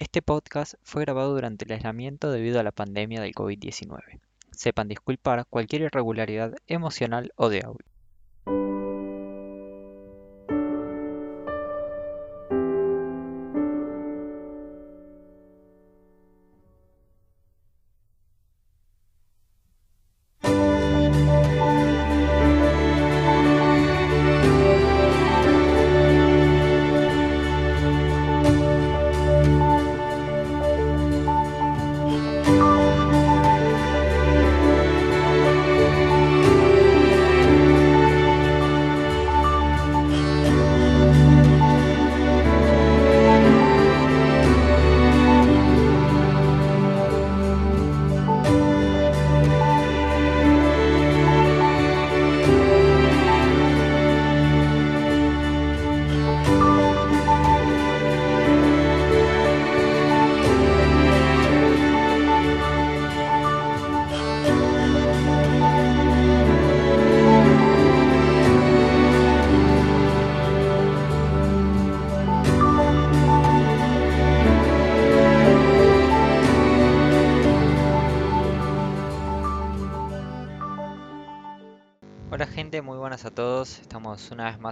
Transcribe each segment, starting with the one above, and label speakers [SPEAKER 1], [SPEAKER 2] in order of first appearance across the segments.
[SPEAKER 1] Este podcast fue grabado durante el aislamiento debido a la pandemia del COVID-19. Sepan disculpar cualquier irregularidad emocional o de audio.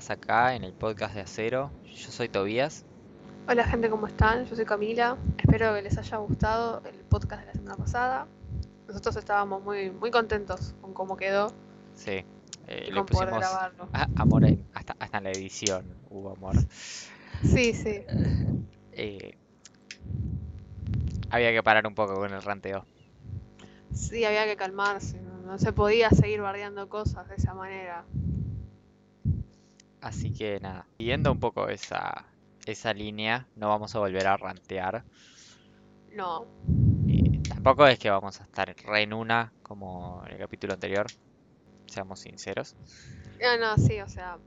[SPEAKER 1] Acá en el podcast de Acero. Yo soy Tobías.
[SPEAKER 2] Hola gente, ¿cómo están? Yo soy Camila. Espero que les haya gustado el podcast de la semana pasada. Nosotros estábamos muy, muy contentos con cómo quedó
[SPEAKER 1] Sí, eh, le pusimos ah, amor en- hasta, hasta en la edición hubo amor.
[SPEAKER 2] Sí, sí.
[SPEAKER 1] Eh, había que parar un poco con el ranteo.
[SPEAKER 2] Sí, había que calmarse. No, no se podía seguir bardeando cosas de esa manera.
[SPEAKER 1] Así que nada, siguiendo un poco esa, esa línea, no vamos a volver a rantear.
[SPEAKER 2] No.
[SPEAKER 1] Eh, tampoco es que vamos a estar re en una como en el capítulo anterior, seamos sinceros.
[SPEAKER 2] No, no, sí, o sea.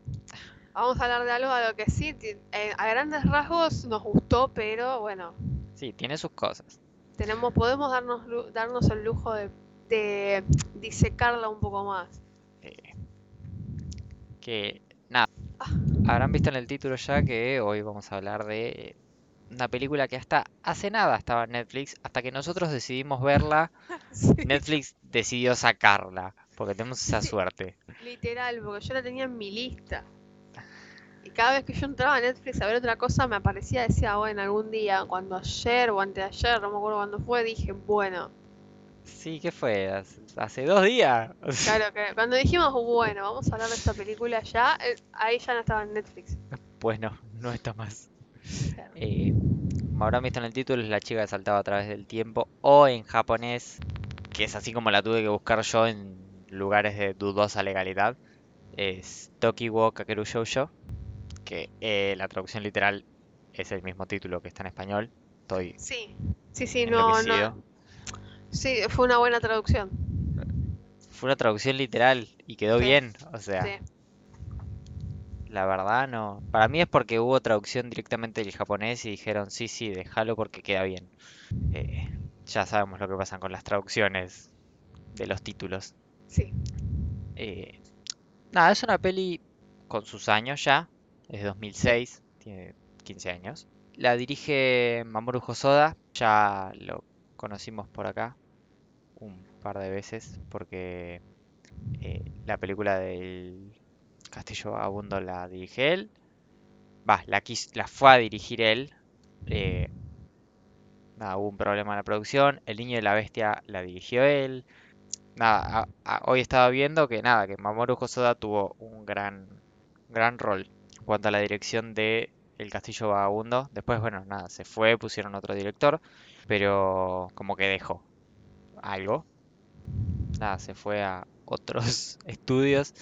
[SPEAKER 2] Vamos a hablar de algo a lo que sí, eh, a grandes rasgos nos gustó, pero bueno,
[SPEAKER 1] Sí, tiene sus cosas.
[SPEAKER 2] tenemos, podemos darnos, darnos el lujo de, de disecarla un poco más.
[SPEAKER 1] eh, que nada, habrán visto en el título ya que hoy vamos a hablar de eh, una película que hasta hace nada estaba en Netflix, hasta que nosotros decidimos verla,
[SPEAKER 2] Sí,
[SPEAKER 1] Netflix decidió sacarla, porque tenemos esa
[SPEAKER 2] Sí.
[SPEAKER 1] suerte.
[SPEAKER 2] literal, porque yo la tenía en mi lista. Y cada vez que yo entraba a Netflix a ver otra cosa, me aparecía, decía, bueno, algún día, cuando ayer o antes de ayer, no me acuerdo cuándo fue, dije, bueno,
[SPEAKER 1] Sí, ¿qué fue? Hace, hace dos días.
[SPEAKER 2] claro que cuando dijimos, bueno, vamos a hablar de esta película ya, eh, ahí ya no estaba en Netflix.
[SPEAKER 1] Pues no, no está más. Eh, como habrán visto en el título, es la chica que saltaba a través del tiempo, o en japonés, que es así como la tuve que buscar yo en lugares de dudosa legalidad, es Tokiwo Kakeru Shoujo, que eh, la traducción literal es el mismo título que está en español. Estoy
[SPEAKER 2] Sí, sí, sí, no, no. Sí, fue una buena traducción.
[SPEAKER 1] Fue una traducción literal y quedó
[SPEAKER 2] Sí.
[SPEAKER 1] bien, o sea,
[SPEAKER 2] Sí,
[SPEAKER 1] la verdad no. Para mí es porque hubo traducción directamente del japonés y dijeron, sí, sí, déjalo porque queda bien. Eh, ya sabemos lo que pasa con las traducciones de los títulos.
[SPEAKER 2] sí.
[SPEAKER 1] Eh, nada, es una peli con sus años ya, es de 2006, tiene 15 años. La dirige Mamoru Hosoda, ya lo conocimos por acá par de veces porque eh, la película del Castillo Vagabundo la dirige él. Va, la, quis- la fue a dirigir él. eh, nada, hubo un problema en la producción. El Niño y la Bestia la dirigió él. Nada, hoy estaba viendo que nada, que Mamoru Hosoda tuvo un gran, gran rol en cuanto a la dirección de El Castillo Vagabundo. Después, bueno, nada, se fue, pusieron otro director, pero como que dejó algo. Nada, se fue a otros estudios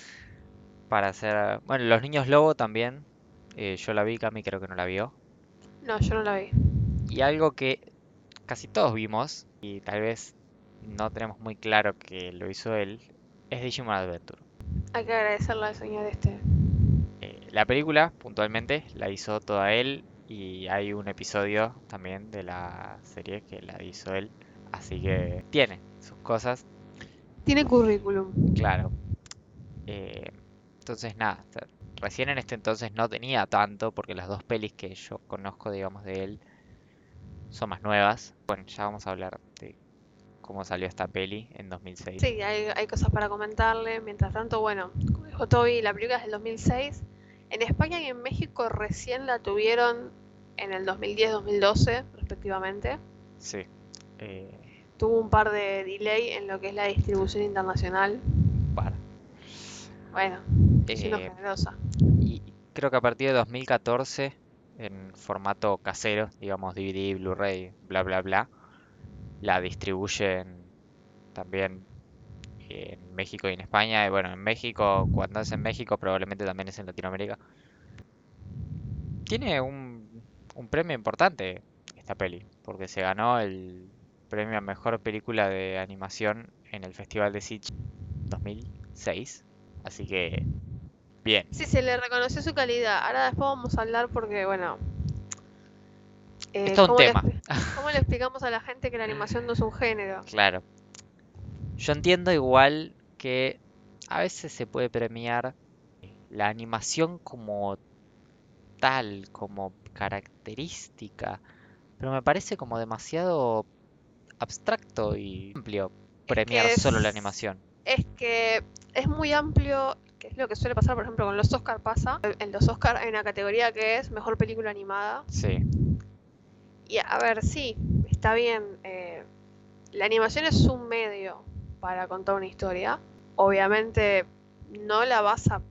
[SPEAKER 1] para hacer... Bueno, Los Niños Lobo también. eh, yo la vi, Cami creo que no la vio.
[SPEAKER 2] No, yo no la vi.
[SPEAKER 1] Y algo que casi todos vimos, y tal vez no tenemos muy claro que lo hizo él, es Digimon Adventure.
[SPEAKER 2] Hay que agradecerle al señor este.
[SPEAKER 1] Eh, la película, puntualmente, la hizo toda él y hay un episodio también de la serie que la hizo él. Así que tiene sus cosas,
[SPEAKER 2] Tiene currículum.
[SPEAKER 1] claro. Eh, entonces, nada, recién en este entonces no tenía tanto, porque las dos pelis que yo conozco, digamos, de él son más nuevas. Bueno, ya vamos a hablar de cómo salió esta peli en 2006.
[SPEAKER 2] Sí, hay, hay cosas para comentarle. Mientras tanto, bueno, como dijo Toby, la película es del 2006. En España y en México recién la tuvieron en el 2010-2012, respectivamente.
[SPEAKER 1] Sí. Eh,
[SPEAKER 2] Tuvo un par de delay en lo que es la distribución internacional.
[SPEAKER 1] para.
[SPEAKER 2] Bueno, siendo
[SPEAKER 1] Eh,
[SPEAKER 2] generosa.
[SPEAKER 1] y creo que a partir de 2014, en formato casero, digamos DVD, Blu-ray, bla, bla, bla, la distribuyen también en México y en España. Y bueno, en México, cuando es en México, probablemente también es en Latinoamérica. Tiene un, un premio importante esta peli, porque se ganó el premio a mejor película de animación en el Festival de Sitges 2006. Así que, bien.
[SPEAKER 2] Sí, se le reconoció su calidad. Ahora después vamos a hablar porque, bueno... eh,
[SPEAKER 1] Es todo un
[SPEAKER 2] ¿cómo le
[SPEAKER 1] tema.
[SPEAKER 2] ¿Cómo le explicamos a la gente que la animación no es un género?
[SPEAKER 1] Claro. Yo entiendo igual que a veces se puede premiar la animación como tal, como característica, pero me parece como demasiado abstracto y amplio premiar solo la animación.
[SPEAKER 2] Es que es muy amplio, que es lo que suele pasar, por ejemplo, con los Oscar pasa. En los Oscar hay una categoría que es Mejor Película Animada.
[SPEAKER 1] Sí,
[SPEAKER 2] Y a ver, sí, está bien. eh, la animación es un medio para contar una historia. Obviamente no la vas a,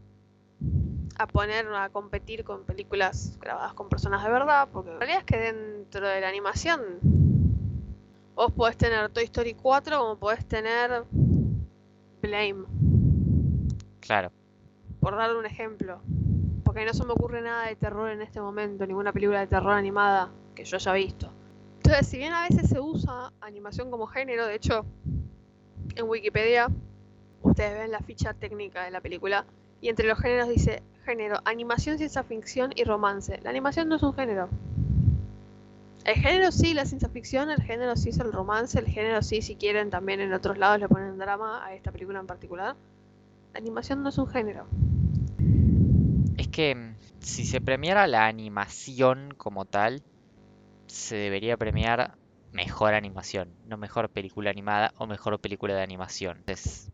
[SPEAKER 2] a poner a competir con películas grabadas con personas de verdad, porque la realidad es que dentro de la animación vos podés tener Toy Story 4 como podés tener Blame,
[SPEAKER 1] claro.
[SPEAKER 2] por darle un ejemplo. Porque no se me ocurre nada de terror en este momento, ninguna película de terror animada que yo haya visto. Entonces, si bien a veces se usa animación como género, de hecho, en Wikipedia ustedes ven la ficha técnica de la película y entre los géneros dice género, animación, ciencia ficción y romance. La animación no es un género. El género sí, la ciencia ficción, el género sí es el romance, el género sí, si quieren, también en otros lados le ponen drama a esta película en particular. La animación no es un género.
[SPEAKER 1] Es que mm, si se premiara la animación como tal, se debería premiar mejor animación, no mejor película animada o mejor película de animación. Entonces,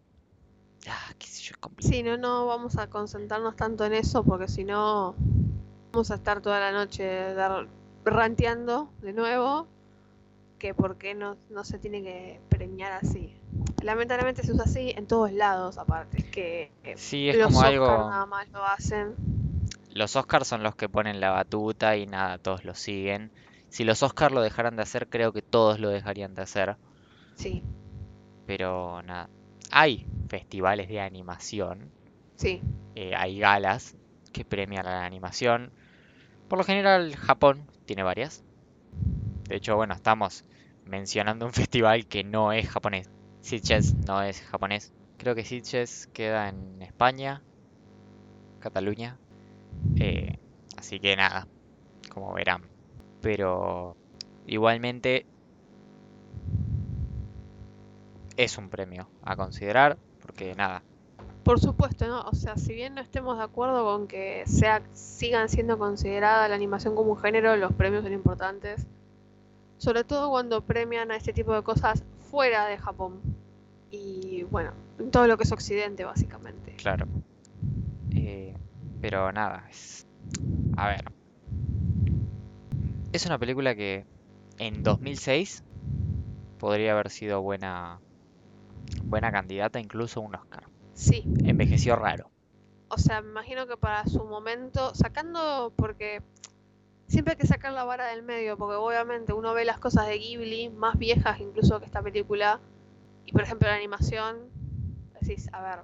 [SPEAKER 1] ah, qué sé yo, es.
[SPEAKER 2] Sí, no, no vamos a concentrarnos tanto en eso porque si no vamos a estar toda la noche dar, ranteando de nuevo que por qué no, no se tiene que premiar así. Lamentablemente se usa así en todos lados aparte, que
[SPEAKER 1] Sí, es
[SPEAKER 2] los
[SPEAKER 1] como
[SPEAKER 2] Oscar
[SPEAKER 1] algo.
[SPEAKER 2] nada más lo hacen.
[SPEAKER 1] Los Oscars son los que ponen la batuta y nada, todos lo siguen. Si los Oscars lo dejaran de hacer, creo que todos lo dejarían de hacer.
[SPEAKER 2] Sí,
[SPEAKER 1] Pero nada. Hay festivales de animación,
[SPEAKER 2] sí.
[SPEAKER 1] eh, hay galas que premian a la animación. Por lo general, Japón tiene varias. De hecho, bueno, estamos mencionando un festival que no es japonés. Sitges no es japonés. Creo que Sitges queda en España, Cataluña. Eh, así que nada, como verán. Pero igualmente es un premio a considerar, porque nada,
[SPEAKER 2] Por supuesto, ¿no? O sea, si bien no estemos de acuerdo con que sea, sigan siendo considerada la animación como un género, los premios son importantes. Sobre todo cuando premian a este tipo de cosas fuera de Japón. Y bueno, en todo lo que es Occidente, básicamente.
[SPEAKER 1] claro. Eh, pero nada, es... A ver. Es una película que en 2006 podría haber sido buena, buena candidata incluso un Oscar.
[SPEAKER 2] Sí,
[SPEAKER 1] Envejeció raro.
[SPEAKER 2] o sea, me imagino que para su momento, sacando, porque siempre hay que sacar la vara del medio, porque obviamente uno ve las cosas de Ghibli, más viejas incluso que esta película, y por ejemplo la animación, decís, a ver,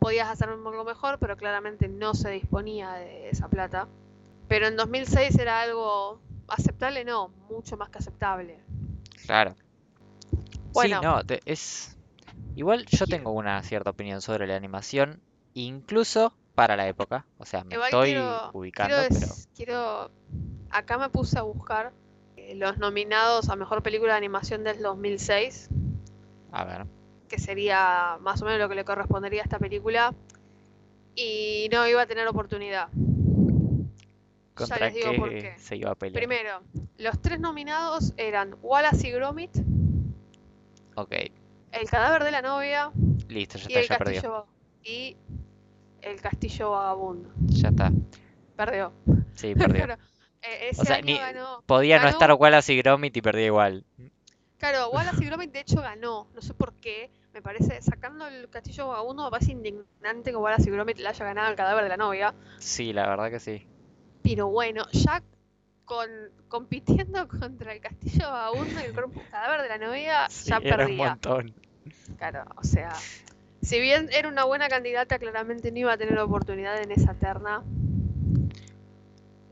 [SPEAKER 2] podías hacer algo mejor, pero claramente no se disponía de esa plata. Pero en 2006 era algo aceptable, no, mucho más que aceptable.
[SPEAKER 1] Claro.
[SPEAKER 2] Bueno.
[SPEAKER 1] Sí, no, te- es... Igual yo tengo una cierta opinión sobre la animación, incluso para la época. O sea, me
[SPEAKER 2] Igual
[SPEAKER 1] estoy
[SPEAKER 2] quiero,
[SPEAKER 1] ubicando,
[SPEAKER 2] quiero,
[SPEAKER 1] pero...
[SPEAKER 2] quiero- acá me puse a buscar eh, los nominados a mejor película de animación del 2006,
[SPEAKER 1] A ver.
[SPEAKER 2] que sería más o menos lo que le correspondería a esta película, y no iba a tener oportunidad.
[SPEAKER 1] ¿Contra
[SPEAKER 2] les digo por
[SPEAKER 1] qué. se iba a pelear?
[SPEAKER 2] Primero, Los tres nominados eran Wallace y Gromit,
[SPEAKER 1] Ok,
[SPEAKER 2] El cadáver de la novia
[SPEAKER 1] listo, ya
[SPEAKER 2] y
[SPEAKER 1] está,
[SPEAKER 2] el
[SPEAKER 1] ya perdió.
[SPEAKER 2] castillo y el castillo vagabundo.
[SPEAKER 1] Ya está.
[SPEAKER 2] Perdió.
[SPEAKER 1] Sí, perdió.
[SPEAKER 2] Claro, eh, ese
[SPEAKER 1] O sea,
[SPEAKER 2] año
[SPEAKER 1] ni-
[SPEAKER 2] ganó.
[SPEAKER 1] Podía no estar Wallace y Gromit y perdía igual.
[SPEAKER 2] Claro, Wallace y Gromit de hecho ganó. No sé por qué. Me parece, sacando el castillo vagabundo, me parece indignante que Wallace y Gromit le haya ganado el cadáver de la novia.
[SPEAKER 1] Sí, la verdad que sí.
[SPEAKER 2] Pero bueno, ya con, compitiendo contra el castillo vagabundo y el cuerpo- cadáver de la novia,
[SPEAKER 1] Sí,
[SPEAKER 2] ya
[SPEAKER 1] era un
[SPEAKER 2] perdía.
[SPEAKER 1] montón.
[SPEAKER 2] Claro, o sea, si bien era una buena candidata, claramente no iba a tener oportunidad en esa terna.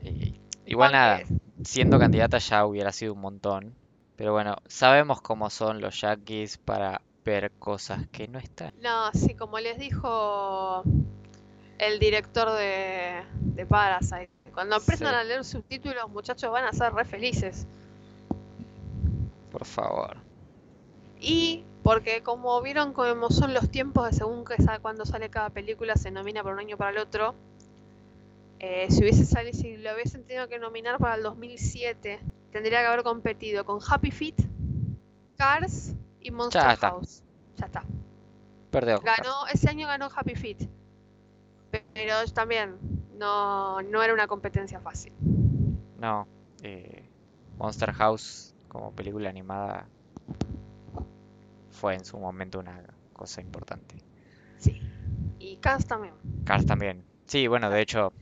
[SPEAKER 1] Y- igual nada, siendo candidata ya hubiera sido un montón. Pero bueno, sabemos cómo son los yankees para ver cosas que no están.
[SPEAKER 2] No, sí, como les dijo el director de, de Parasite, cuando aprendan
[SPEAKER 1] Sí.
[SPEAKER 2] a leer subtítulos, muchachos, van a ser re felices.
[SPEAKER 1] Por favor.
[SPEAKER 2] Y porque como vieron cómo son los tiempos de según que cuando sale cada película, se nomina por un año para el otro. eh, si hubiese salido, si lo hubiesen tenido que nominar para el 2007, tendría que haber competido con Happy Feet, Cars y Monster
[SPEAKER 1] está.
[SPEAKER 2] House. Ya está.
[SPEAKER 1] Perdió.
[SPEAKER 2] Ganó, ese año ganó Happy Feet. Pe- Pero también no, no era una competencia fácil.
[SPEAKER 1] No. eh, Monster House como película animada fue en su momento una cosa importante.
[SPEAKER 2] Sí. Y Cars también.
[SPEAKER 1] Cars también. Sí, bueno, de hecho,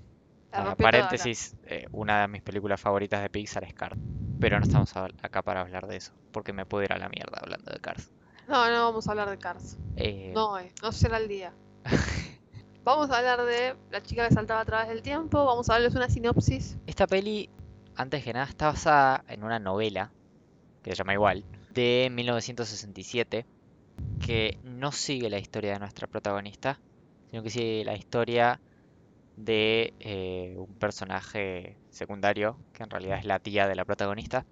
[SPEAKER 1] Ah,
[SPEAKER 2] toda acá.
[SPEAKER 1] paréntesis, eh, una de mis películas favoritas de Pixar es Cars. Pero no estamos acá para hablar de eso, porque me puedo ir a la mierda hablando de Cars.
[SPEAKER 2] No, no vamos a hablar de Cars.
[SPEAKER 1] Eh,
[SPEAKER 2] No, eh, no será el día. Vamos a hablar de La chica que saltaba a través del tiempo. Vamos a darles una sinopsis.
[SPEAKER 1] Esta peli, antes que nada, está basada en una novela, que se llama igual, de 1967, que no sigue la historia de nuestra protagonista, sino que sigue la historia de eh, un personaje secundario, que en realidad es la tía de la protagonista,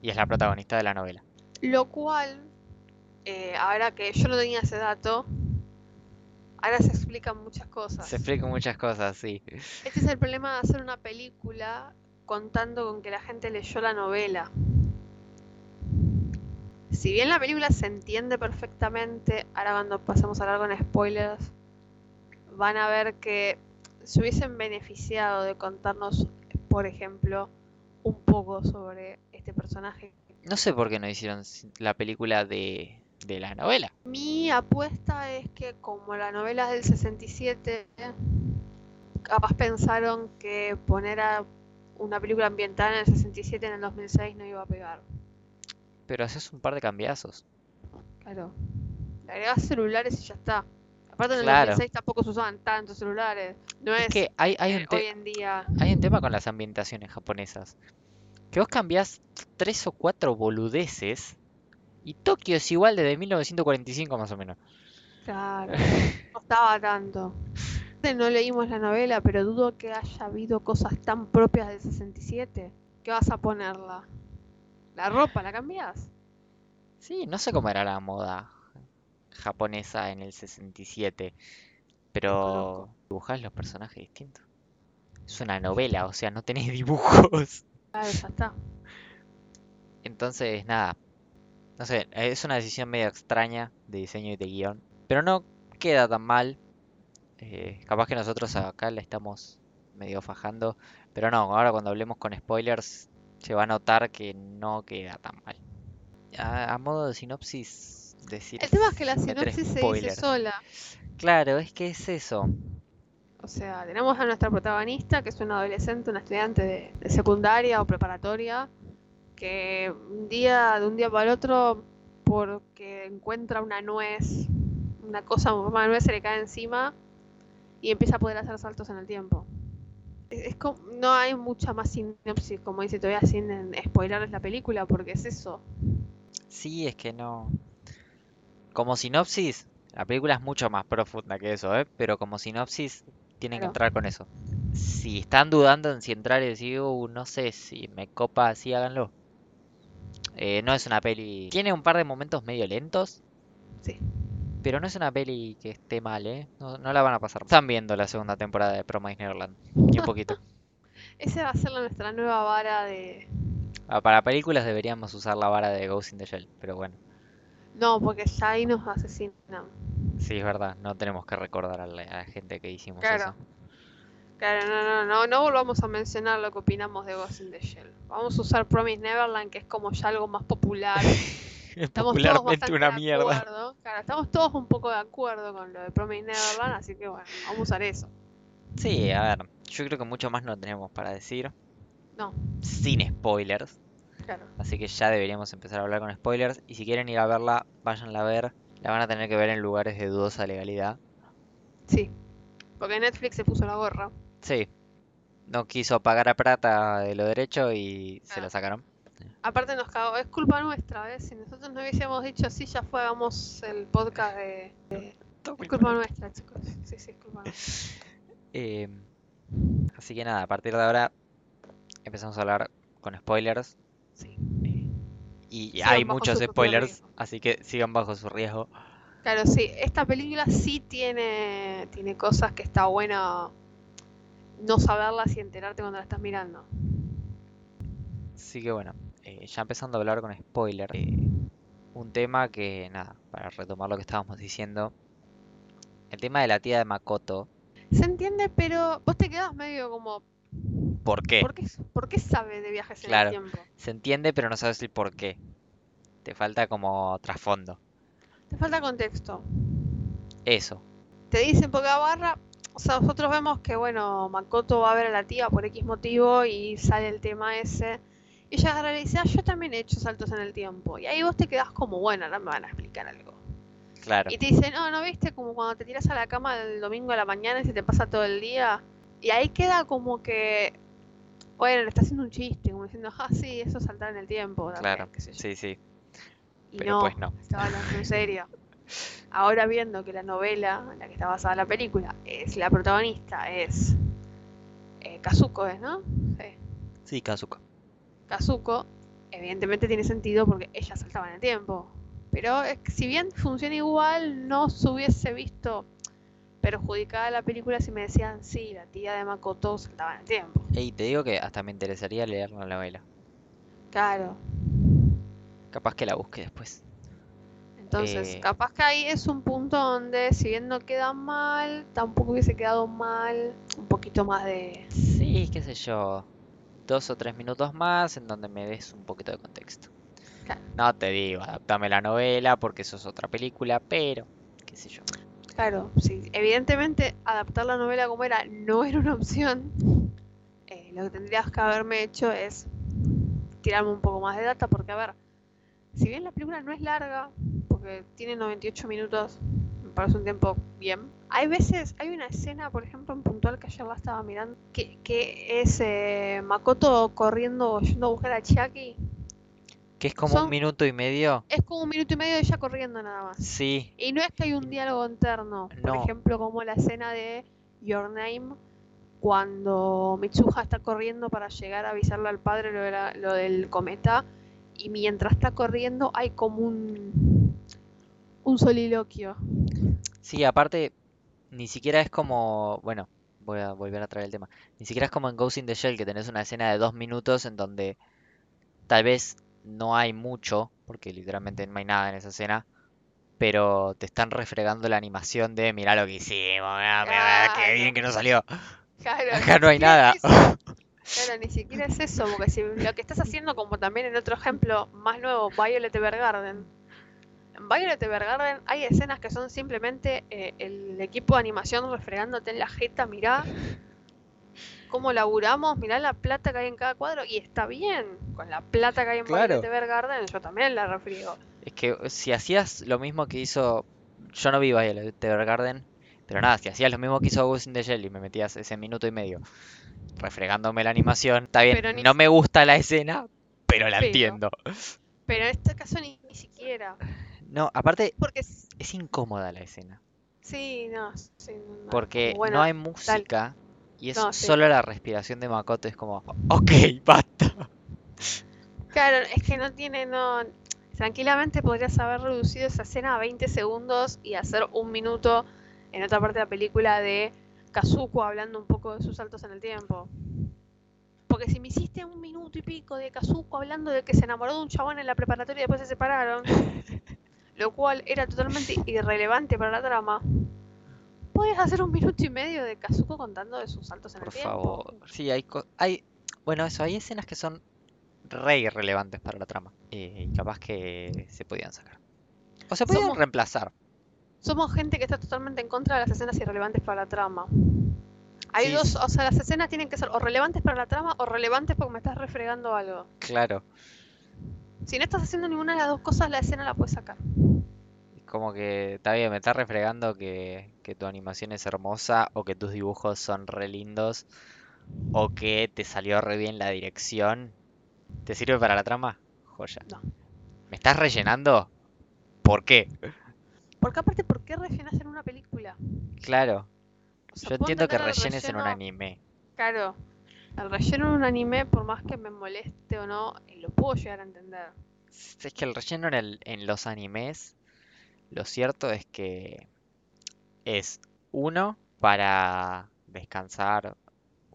[SPEAKER 1] y es la protagonista de la novela.
[SPEAKER 2] Lo cual, eh, ahora que yo no tenía ese dato, ahora se explican muchas cosas.
[SPEAKER 1] Se explican muchas cosas, sí.
[SPEAKER 2] Este es el problema de hacer una película contando con que la gente leyó la novela. Si bien la película se entiende perfectamente, ahora cuando pasemos a hablar con spoilers, van a ver que se hubiesen beneficiado de contarnos, por ejemplo, un poco sobre este personaje.
[SPEAKER 1] No sé por qué no hicieron la película de, de la novela.
[SPEAKER 2] Mi apuesta es que como la novela es del 67, capaz pensaron que poner a una película ambientada en el 67 en el 2006 no iba a pegar.
[SPEAKER 1] Pero haces un par de cambiazos.
[SPEAKER 2] Claro. Le agregás celulares y ya está. Aparte en el
[SPEAKER 1] Claro.
[SPEAKER 2] 2006 tampoco se usaban tantos celulares. No es,
[SPEAKER 1] Es que hay, hay
[SPEAKER 2] eh,
[SPEAKER 1] un
[SPEAKER 2] hoy en día.
[SPEAKER 1] hay un tema con las ambientaciones japonesas. Que vos cambiás tres o cuatro boludeces y Tokio es igual desde 1945 más o menos.
[SPEAKER 2] Claro. No estaba tanto. No leímos la novela, pero dudo que haya habido cosas tan propias del 67. ¿Qué vas a ponerla? ¿La ropa la cambias?
[SPEAKER 1] Sí, no sé cómo era la moda japonesa en el 67, pero dibujás los personajes distintos. Es una novela, o sea, no tenés dibujos.
[SPEAKER 2] Claro, ya está.
[SPEAKER 1] Entonces, nada. No sé, es una decisión medio extraña de diseño y de guion. Pero no queda tan mal. Eh, capaz que nosotros acá la estamos medio fajando. Pero no, ahora cuando hablemos con spoilers se va a notar que no queda tan mal. A, a modo de sinopsis, decir.
[SPEAKER 2] El tema es que la sinopsis se dice sola.
[SPEAKER 1] Claro, es que es eso.
[SPEAKER 2] O sea, tenemos a nuestra protagonista, que es una adolescente, una estudiante de, de secundaria o preparatoria, que un día, de un día para el otro, porque encuentra una nuez, una cosa, una nuez se le cae encima y empieza a poder hacer saltos en el tiempo. Es, como- no hay mucha más sinopsis, como dice todavía sin spoilarles la película, porque es eso.
[SPEAKER 1] Sí, es que no. Como sinopsis, la película es mucho más profunda que eso, ¿eh? Pero como sinopsis, tienen que entrar con eso. Si están dudando en si entrar y decir, "Uh, no sé si me copa así, háganlo. Eh, no es una peli. Tiene un par de momentos medio lentos,
[SPEAKER 2] Sí.
[SPEAKER 1] Pero no es una peli que esté mal, ¿eh? No, no la van a pasar. Están viendo la segunda temporada de Promise Neverland. Ni un poquito.
[SPEAKER 2] Esa va a ser la- nuestra nueva vara de,
[SPEAKER 1] Ah, Para películas deberíamos usar la vara de Ghost in the Shell, pero bueno,
[SPEAKER 2] No, porque ya ahí nos asesinan.
[SPEAKER 1] sí es verdad, no tenemos que recordar a la, a la gente que hicimos
[SPEAKER 2] Claro.
[SPEAKER 1] eso.
[SPEAKER 2] Claro, no, no, no, no volvamos a mencionar lo que opinamos de Ghost in the Shell. Vamos a usar Promise Neverland, que es como ya algo más popular.
[SPEAKER 1] Es
[SPEAKER 2] Estamos todos
[SPEAKER 1] popularmente una mierda.
[SPEAKER 2] acuerdo. Claro, estamos todos un poco de acuerdo con lo de Promise Neverland, así que bueno, vamos a usar eso.
[SPEAKER 1] Sí, a ver, yo creo que mucho más no tenemos para decir,
[SPEAKER 2] No,
[SPEAKER 1] sin spoilers,
[SPEAKER 2] claro.
[SPEAKER 1] así que ya deberíamos empezar a hablar con spoilers, y si quieren ir a verla, váyanla a ver, la van a tener que ver en lugares de dudosa legalidad.
[SPEAKER 2] Sí. Porque Netflix se puso la gorra.
[SPEAKER 1] Sí, no quiso pagar a Prata de lo derecho y se la
[SPEAKER 2] Ah.
[SPEAKER 1] sacaron.
[SPEAKER 2] Aparte nos cagó, es culpa nuestra, ¿ves? Si nosotros no hubiésemos dicho así, ya fue, hagamos el podcast de... Es culpa nuestra, chicos. Sí, sí, es culpa nuestra.
[SPEAKER 1] Eh, así que nada, a partir de ahora empezamos a hablar con spoilers.
[SPEAKER 2] Sí.
[SPEAKER 1] Y
[SPEAKER 2] Sigan
[SPEAKER 1] hay muchos spoilers, así que sigan bajo su riesgo.
[SPEAKER 2] Claro, sí, esta película sí tiene, tiene cosas que está buena no saberlas y enterarte cuando la estás mirando.
[SPEAKER 1] Así que bueno, eh, ya empezando a hablar con spoilers. eh, un tema que, nada, para retomar lo que estábamos diciendo. El tema de la tía de Makoto.
[SPEAKER 2] Se entiende, pero vos te quedás medio como,
[SPEAKER 1] ¿Por qué?
[SPEAKER 2] ¿por qué, por qué sabe de viajes en el tiempo?
[SPEAKER 1] Se entiende, pero no sabes el por qué. Te falta como trasfondo.
[SPEAKER 2] Te falta contexto.
[SPEAKER 1] Eso.
[SPEAKER 2] Te dicen porque agarra, o sea, nosotros vemos que, bueno, Makoto va a ver a la tía por X motivo y sale el tema ese. Y ella agarra y le dice, ah, yo también he hecho saltos en el tiempo. Y ahí vos te quedás como, bueno, ahora me van a explicar algo.
[SPEAKER 1] Claro.
[SPEAKER 2] Y te dicen, no, ¿no viste? Como cuando te tiras a la cama el domingo a la mañana y se te pasa todo el día. Y ahí queda como que, bueno, le está haciendo un chiste, como diciendo, ah, sí, eso es saltar en el tiempo. también,
[SPEAKER 1] Claro.
[SPEAKER 2] qué sé yo".
[SPEAKER 1] Sí, sí.
[SPEAKER 2] Y
[SPEAKER 1] pero
[SPEAKER 2] no,
[SPEAKER 1] pues no.
[SPEAKER 2] estaba hablando en serio. Ahora viendo que la novela en la que está basada la película es la protagonista, es eh, Kazuko, ¿es, no? Sí.
[SPEAKER 1] Sí, Kazuko.
[SPEAKER 2] Kazuko, evidentemente tiene sentido porque ella saltaba en el tiempo. Pero si bien funciona igual, no se hubiese visto perjudicada la película si me decían, sí, la tía de Makoto saltaba en el tiempo.
[SPEAKER 1] Y te digo que hasta me interesaría leer la novela.
[SPEAKER 2] Claro.
[SPEAKER 1] Capaz que la busque después.
[SPEAKER 2] Entonces,
[SPEAKER 1] Eh.
[SPEAKER 2] capaz que ahí es un punto donde, si bien no queda mal, tampoco hubiese quedado mal un poquito más de...
[SPEAKER 1] Sí, qué sé yo. Dos o tres minutos más en donde me des un poquito de contexto.
[SPEAKER 2] Claro.
[SPEAKER 1] No te digo, adaptame la novela porque eso es otra película, pero qué sé yo.
[SPEAKER 2] Claro, sí. Evidentemente, adaptar la novela como era no era una opción. Eh, lo que tendrías que haberme hecho es tirarme un poco más de data, porque, a ver, si bien la película no es larga, porque tiene 98 minutos, me parece un tiempo bien. Hay veces, hay una escena, por ejemplo, en puntual que ayer la estaba mirando, que, que es eh, Makoto corriendo, yendo a buscar a Chiaki.
[SPEAKER 1] Que es como
[SPEAKER 2] Son-
[SPEAKER 1] un minuto y medio.
[SPEAKER 2] Es como un minuto y medio de ella corriendo nada más.
[SPEAKER 1] Sí,
[SPEAKER 2] Y no es que hay un diálogo interno, por
[SPEAKER 1] No.
[SPEAKER 2] ejemplo, como la escena de Your Name, cuando Mitsuha está corriendo para llegar a avisarle al padre lo, de la- lo del cometa, y mientras está corriendo hay como un, un soliloquio.
[SPEAKER 1] sí, aparte, ni siquiera es como. Bueno, voy a volver a traer el tema. Ni siquiera es como en Ghost in the Shell que tenés una escena de dos minutos en donde tal vez no hay mucho, porque literalmente no hay nada en esa escena. Pero te están refregando la animación de mirá lo que hicimos, mirá, mirá, qué bien que nos salió.
[SPEAKER 2] Claro,
[SPEAKER 1] Acá
[SPEAKER 2] ni
[SPEAKER 1] no hay
[SPEAKER 2] siquiera
[SPEAKER 1] nada.
[SPEAKER 2] es eso. Claro, ni siquiera es eso, porque si lo que estás haciendo, como también en otro ejemplo más nuevo, Violet Evergarden. En Violet Evergarden hay escenas que son simplemente eh, el equipo de animación refregándote en la jeta, mirá cómo laburamos, mirá la plata que hay en cada cuadro, y está bien, con la plata que hay en
[SPEAKER 1] Claro.
[SPEAKER 2] Violet Evergarden, yo también la refriego.
[SPEAKER 1] Es que si hacías lo mismo que hizo. Yo no vi Violet Evergarden, pero nada, si hacías lo mismo que hizo Ghost in the Shell y me metías ese minuto y medio refregándome la animación, está bien,
[SPEAKER 2] ni
[SPEAKER 1] no me gusta la escena, pero la
[SPEAKER 2] Pero-
[SPEAKER 1] entiendo.
[SPEAKER 2] Pero en este caso ni, ni siquiera,
[SPEAKER 1] No, aparte
[SPEAKER 2] porque
[SPEAKER 1] es incómoda la escena,
[SPEAKER 2] sí, no, sí, no,
[SPEAKER 1] porque
[SPEAKER 2] bueno,
[SPEAKER 1] no hay música y es
[SPEAKER 2] No, sí.
[SPEAKER 1] solo la respiración de Makoto, es como, ok, basta.
[SPEAKER 2] Claro, es que no tiene, no. Tranquilamente podrías haber reducido esa escena a 20 segundos y hacer un minuto en otra parte de la película de Kazuko hablando un poco de sus saltos en el tiempo. Porque si me hiciste un minuto y pico de Kazuko hablando de que se enamoró de un chabón en la preparatoria y después se separaron, lo cual era totalmente irrelevante para la trama, puedes hacer un minuto y medio de Kazuko contando de sus saltos en
[SPEAKER 1] Por
[SPEAKER 2] el tiempo.
[SPEAKER 1] favor. Sí, hay, hay... Bueno, eso, hay escenas que son re irrelevantes para la trama. eh, y capaz que se podían sacar. O se podían
[SPEAKER 2] Somos-
[SPEAKER 1] reemplazar.
[SPEAKER 2] Somos gente que está totalmente en contra de las escenas irrelevantes para la trama. Hay
[SPEAKER 1] Sí,
[SPEAKER 2] dos, o sea, las escenas tienen que ser o relevantes para la trama o relevantes porque me estás refregando algo.
[SPEAKER 1] Claro.
[SPEAKER 2] Si no estás haciendo ninguna de las dos cosas, la escena la puedes sacar.
[SPEAKER 1] Es como que está bien, me estás refregando que, que tu animación es hermosa o que tus dibujos son re lindos o que te salió re bien la dirección. ¿Te sirve para la trama? Joya.
[SPEAKER 2] No.
[SPEAKER 1] ¿Me estás rellenando? ¿Por qué?
[SPEAKER 2] Porque aparte, ¿por qué rellenas en una película?
[SPEAKER 1] Claro,
[SPEAKER 2] O sea,
[SPEAKER 1] yo entiendo que rellenes en un anime.
[SPEAKER 2] Claro, el relleno en un anime, por más que me moleste o no, eh, lo puedo llegar a entender.
[SPEAKER 1] Es que el relleno en, el- en los animes, lo cierto es que es uno para descansar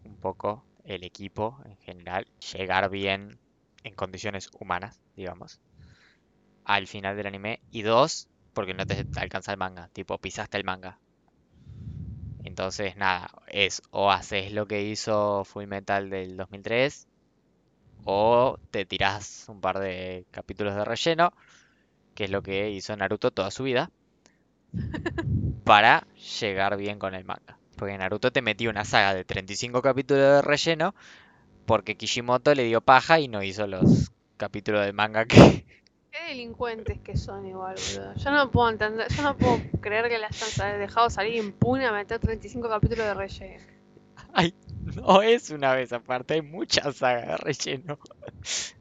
[SPEAKER 1] un poco el equipo en general, llegar bien en condiciones humanas, digamos, al final del anime. Y dos, porque no te alcanza el manga, tipo pisaste el manga. Entonces, nada, es o haces lo que hizo Fullmetal del 2003 o te tirás un par de capítulos de relleno, que es lo que hizo Naruto toda su vida, para llegar bien con el manga. Porque Naruto te metió una saga de 35 capítulos de relleno porque Kishimoto le dio paja y no hizo los capítulos de manga que...
[SPEAKER 2] Delincuentes que son igual, boludo. Yo no puedo entender, yo no puedo creer que la hayan dejado salir impune a meter 35 capítulos de relleno.
[SPEAKER 1] Ay, no es una vez aparte, hay mucha saga de relleno.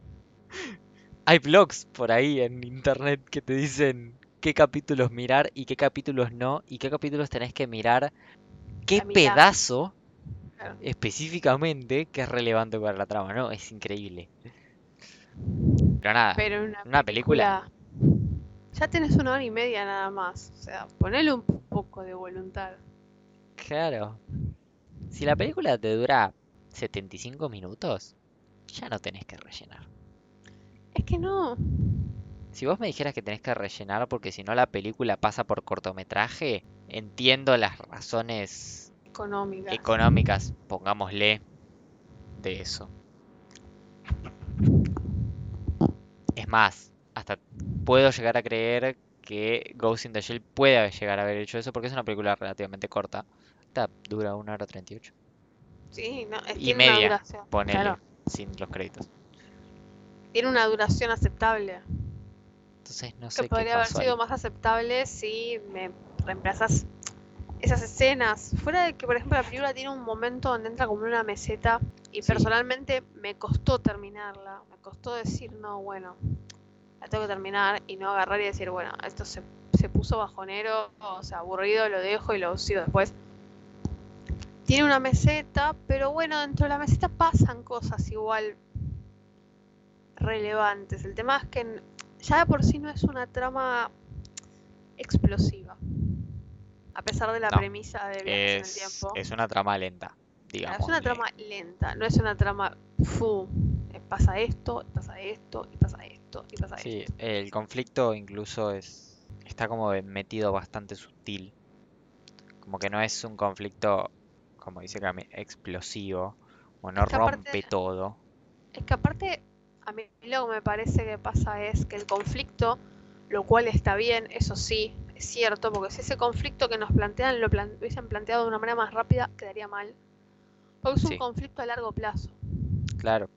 [SPEAKER 1] Hay blogs por ahí en internet que te dicen qué capítulos mirar y qué capítulos no, y qué capítulos tenés que mirar, qué pedazo
[SPEAKER 2] Claro.
[SPEAKER 1] específicamente que es relevante para la trama, ¿no? Es increíble. Pero nada,
[SPEAKER 2] Pero una,
[SPEAKER 1] una película.
[SPEAKER 2] Ya tenés una hora y media nada más. O sea, ponele un poco de voluntad.
[SPEAKER 1] claro. Si la película te dura 75 minutos, ya no tenés que rellenar.
[SPEAKER 2] Es que no.
[SPEAKER 1] Si vos me dijeras que tenés que rellenar porque si no la película pasa por cortometraje, entiendo las razones
[SPEAKER 2] Económica.
[SPEAKER 1] económicas, pongámosle, de eso. Es más, hasta puedo llegar a creer que Ghost in the Shell puede llegar a haber hecho eso porque es una película relativamente corta. Esta dura una hora 38.
[SPEAKER 2] sí, no, es,
[SPEAKER 1] Y
[SPEAKER 2] tiene una
[SPEAKER 1] media,
[SPEAKER 2] duración.
[SPEAKER 1] Ponele,
[SPEAKER 2] Claro,
[SPEAKER 1] sin los créditos.
[SPEAKER 2] tiene una duración aceptable.
[SPEAKER 1] Entonces no
[SPEAKER 2] que
[SPEAKER 1] sé qué
[SPEAKER 2] podría haber sido
[SPEAKER 1] ahí.
[SPEAKER 2] más aceptable si me reemplazas esas escenas. Fuera de que, por ejemplo, la película tiene un momento donde entra como en una meseta y
[SPEAKER 1] Sí.
[SPEAKER 2] personalmente me costó terminarla. Me costó decir, no, bueno, la tengo que terminar y no agarrar y decir, bueno, esto se, se puso bajonero, o sea, aburrido, lo dejo y lo sigo después. Tiene una meseta, pero bueno, dentro de la meseta pasan cosas igual relevantes. El tema es que ya de por sí no es una trama explosiva. A pesar de la
[SPEAKER 1] No,
[SPEAKER 2] premisa de viajes en el
[SPEAKER 1] Es,
[SPEAKER 2] tiempo.
[SPEAKER 1] es una trama lenta, digamos.
[SPEAKER 2] es una trama lenta, no es una trama fu. Pasa esto, pasa esto, y pasa esto, y pasa
[SPEAKER 1] Sí,
[SPEAKER 2] esto.
[SPEAKER 1] el conflicto incluso es está como metido bastante sutil. Como que no es un conflicto, como dice Cami, explosivo, o no
[SPEAKER 2] Es que aparte-
[SPEAKER 1] rompe todo.
[SPEAKER 2] Es que aparte, a mí lo que me parece que pasa es que el conflicto, lo cual está bien, eso sí, es cierto, porque si ese conflicto que nos plantean lo plan- hubiesen planteado de una manera más rápida, quedaría mal. Porque es un conflicto a largo plazo.
[SPEAKER 1] Claro,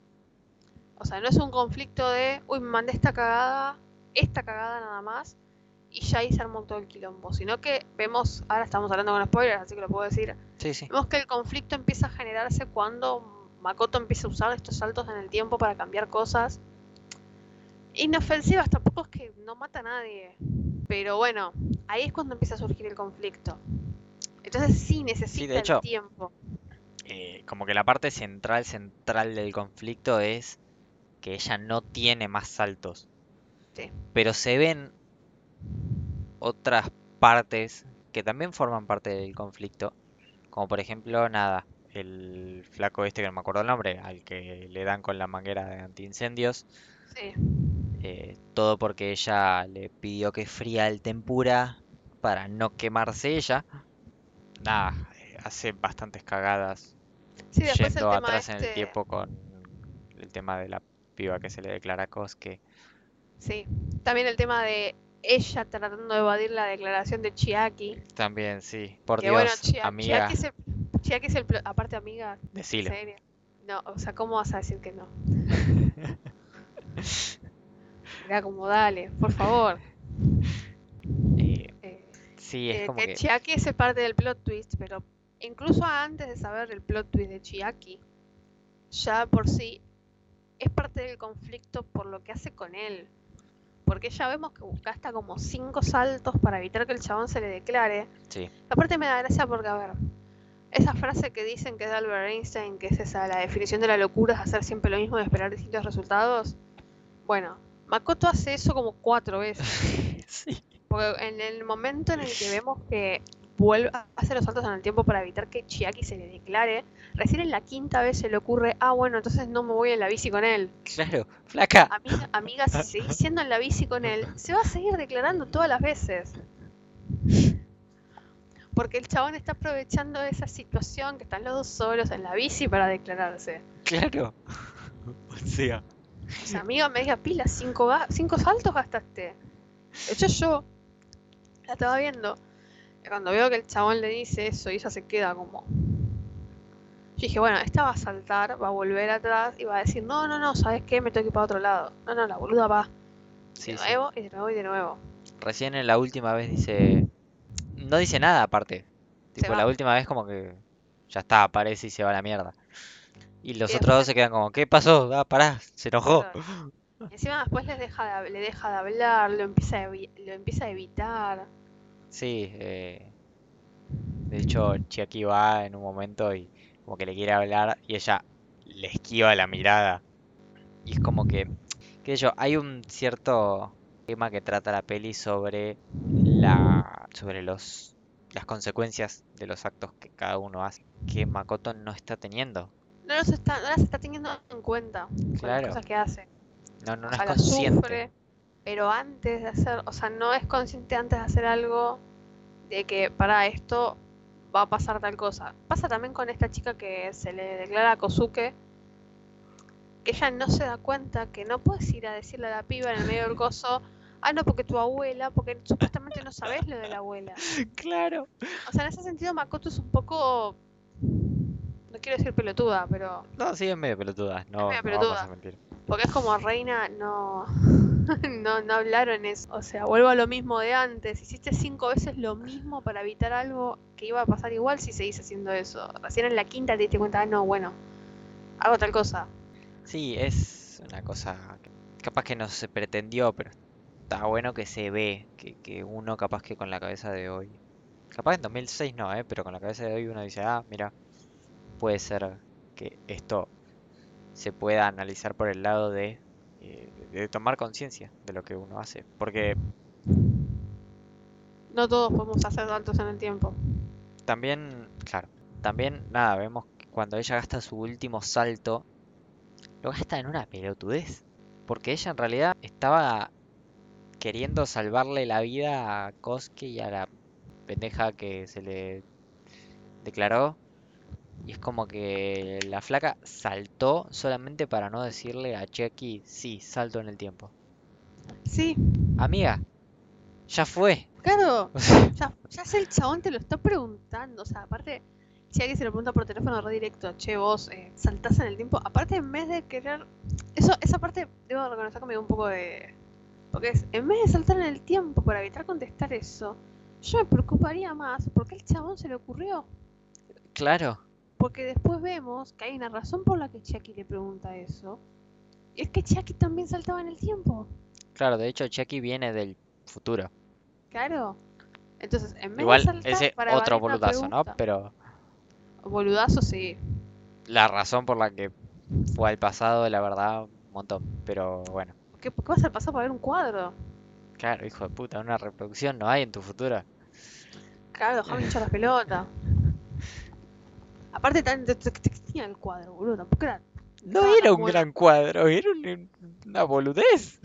[SPEAKER 2] O sea, no es un conflicto de, uy, me mandé esta cagada, esta cagada nada más, y ya ahí se armó todo el quilombo. Sino que vemos, ahora estamos hablando con spoilers, así que lo puedo decir,
[SPEAKER 1] sí, sí.
[SPEAKER 2] vemos que el conflicto empieza a generarse cuando Makoto empieza a usar estos saltos en el tiempo para cambiar cosas. Inofensivas, tampoco es que no mata a nadie. Pero bueno, ahí es cuando empieza a surgir el conflicto. Entonces sí necesita
[SPEAKER 1] hecho,
[SPEAKER 2] el tiempo.
[SPEAKER 1] Eh, como que la parte central, central del conflicto es que ella no tiene más saltos.
[SPEAKER 2] Sí.
[SPEAKER 1] Pero se ven otras partes que también forman parte del conflicto. Como por ejemplo, nada, el flaco este que no me acuerdo el nombre, al que le dan con la manguera de antiincendios.
[SPEAKER 2] Sí.
[SPEAKER 1] Eh, todo porque ella le pidió que fría el tempura para no quemarse ella. Nada, eh, hace bastantes cagadas
[SPEAKER 2] Sí, después el
[SPEAKER 1] yendo atrás en el
[SPEAKER 2] este.
[SPEAKER 1] tiempo con el tema de la piba que se le declara Cosque.
[SPEAKER 2] Sí. También el tema de ella tratando de evadir la declaración de Chiaki.
[SPEAKER 1] También, sí. Por
[SPEAKER 2] Que bueno,
[SPEAKER 1] Dios,
[SPEAKER 2] Chia-
[SPEAKER 1] amiga,
[SPEAKER 2] Chiaki es el, Chiaki es el plo- aparte amiga, en
[SPEAKER 1] decilo.
[SPEAKER 2] serio. No, o sea, ¿cómo vas a decir que no? Era como, dale, por favor.
[SPEAKER 1] Eh,
[SPEAKER 2] Eh,
[SPEAKER 1] sí, es
[SPEAKER 2] eh,
[SPEAKER 1] como
[SPEAKER 2] que. Chiaki es parte del plot twist, pero incluso antes de saber el plot twist de Chiaki, ya por sí es parte del conflicto por lo que hace con él. Porque ya vemos que gasta como cinco saltos para evitar que el chabón se le declare.
[SPEAKER 1] Sí,
[SPEAKER 2] Aparte me da gracia porque, a ver, esa frase que dicen que es de Albert Einstein, que es esa, la definición de la locura es hacer siempre lo mismo y esperar distintos resultados. Bueno, Makoto hace eso como cuatro veces.
[SPEAKER 1] sí.
[SPEAKER 2] Porque en el momento en el que vemos que vuelve a hacer los saltos en el tiempo para evitar que Chiaki se le declare, recién en la quinta vez se le ocurre, ah, bueno, entonces no me voy en la bici con él.
[SPEAKER 1] Claro, flaca.
[SPEAKER 2] Amiga, amiga, si seguís siendo en la bici con él, se va a seguir declarando todas las veces. Porque el chabón está aprovechando esa situación que están los dos solos en la bici para declararse.
[SPEAKER 1] Claro. O sea,
[SPEAKER 2] O sea, amiga, me diga pila, cinco, saltos gastaste. De hecho, yo la estaba viendo. Y cuando veo que el chabón le dice eso y ella se queda como. Yo dije, bueno, esta va a saltar, va a volver atrás y va a decir, no, no, no, ¿sabes qué? Me tengo que ir para otro lado. No, no, la boluda va.
[SPEAKER 1] sí,
[SPEAKER 2] de
[SPEAKER 1] sí.
[SPEAKER 2] nuevo y de nuevo y de nuevo.
[SPEAKER 1] Recién en la última vez dice... No dice nada aparte. Tipo, la última vez como que... Ya está, aparece y se va a la mierda. Y los otros dos se quedan como, ¿qué pasó? Ah, pará, se enojó.
[SPEAKER 2] Y encima después les deja de, le deja de hablar, lo empieza a, lo empieza a evitar.
[SPEAKER 1] Sí, eh, de hecho Chiaki va en un momento y como que le quiere hablar y ella le esquiva la mirada. Y es como que, qué sé yo, hay un cierto tema que trata la peli sobre la, sobre los, las consecuencias de los actos que cada uno hace, que Makoto no está teniendo.
[SPEAKER 2] No, los está, no las está teniendo en cuenta con las
[SPEAKER 1] Claro.
[SPEAKER 2] cosas que hace.
[SPEAKER 1] No, no, no es consciente.
[SPEAKER 2] sufre, pero antes de hacer, o sea, no es consciente antes de hacer algo de que para esto va a pasar tal cosa. Pasa también con esta chica que se le declara a Kosuke que ella no se da cuenta que no puedes ir a decirle a la piba en el medio del coso, ah, no, porque tu abuela, porque supuestamente no sabes lo de la abuela.
[SPEAKER 1] Claro.
[SPEAKER 2] O sea, en ese sentido Makoto es un poco, no quiero decir pelotuda, pero
[SPEAKER 1] No, sí, es medio pelotuda. No,
[SPEAKER 2] medio
[SPEAKER 1] no vamos a mentir.
[SPEAKER 2] Porque es como reina, no, no, no hablaron eso. O sea, vuelvo a lo mismo de antes. Hiciste cinco veces lo mismo para evitar algo que iba a pasar igual si seguís haciendo eso. Recién en la quinta te diste cuenta, ah, no, bueno, hago tal cosa.
[SPEAKER 1] Sí, es una cosa que capaz que no se pretendió, pero está bueno que se ve, que, que uno capaz que con la cabeza de hoy, capaz en 2006 no, ¿eh? Pero con la cabeza de hoy uno dice, ah, mira, puede ser que esto se pueda analizar por el lado de, eh, de tomar conciencia de lo que uno hace. Porque
[SPEAKER 2] No todos podemos hacer saltos en el tiempo.
[SPEAKER 1] también, claro, también, nada, vemos que cuando ella gasta su último salto, lo gasta en una pelotudez. Porque ella en realidad estaba queriendo salvarle la vida a Kosuke y a la pendeja que se le declaró. Y es como que la flaca saltó solamente para no decirle a Chucky, sí, salto en el tiempo.
[SPEAKER 2] Sí,
[SPEAKER 1] Amiga, ya fue.
[SPEAKER 2] claro. Ya, ya sé el chabón te lo está preguntando. O sea, aparte, si alguien se lo pregunta por teléfono re directo, che, vos eh, saltás en el tiempo. Aparte, en vez de querer. Eso, esa parte debo reconocer dio un poco de. Porque es, en vez de saltar en el tiempo para evitar contestar eso, yo me preocuparía más porque el chabón se le ocurrió.
[SPEAKER 1] Claro,
[SPEAKER 2] Porque después vemos que hay una razón por la que Chucky le pregunta eso. Y es que Chucky también saltaba en el tiempo.
[SPEAKER 1] claro, de hecho Chucky viene del futuro.
[SPEAKER 2] Claro. Entonces, en vez de
[SPEAKER 1] Igual
[SPEAKER 2] saltar
[SPEAKER 1] ese
[SPEAKER 2] para
[SPEAKER 1] otro boludazo, ¿no? Pero
[SPEAKER 2] Boludazo, sí.
[SPEAKER 1] la razón por la que fue al pasado, la verdad, un montón. Pero bueno,
[SPEAKER 2] ¿Qué, ¿Por qué vas al pasado para ver un cuadro?
[SPEAKER 1] claro, hijo de puta, una reproducción no hay en tu futuro.
[SPEAKER 2] Claro, déjame hinchar la pelota. Aparte, tenía el cuadro, boludo. Tampoco era
[SPEAKER 1] No era un gran cuadro, era un- una boludez.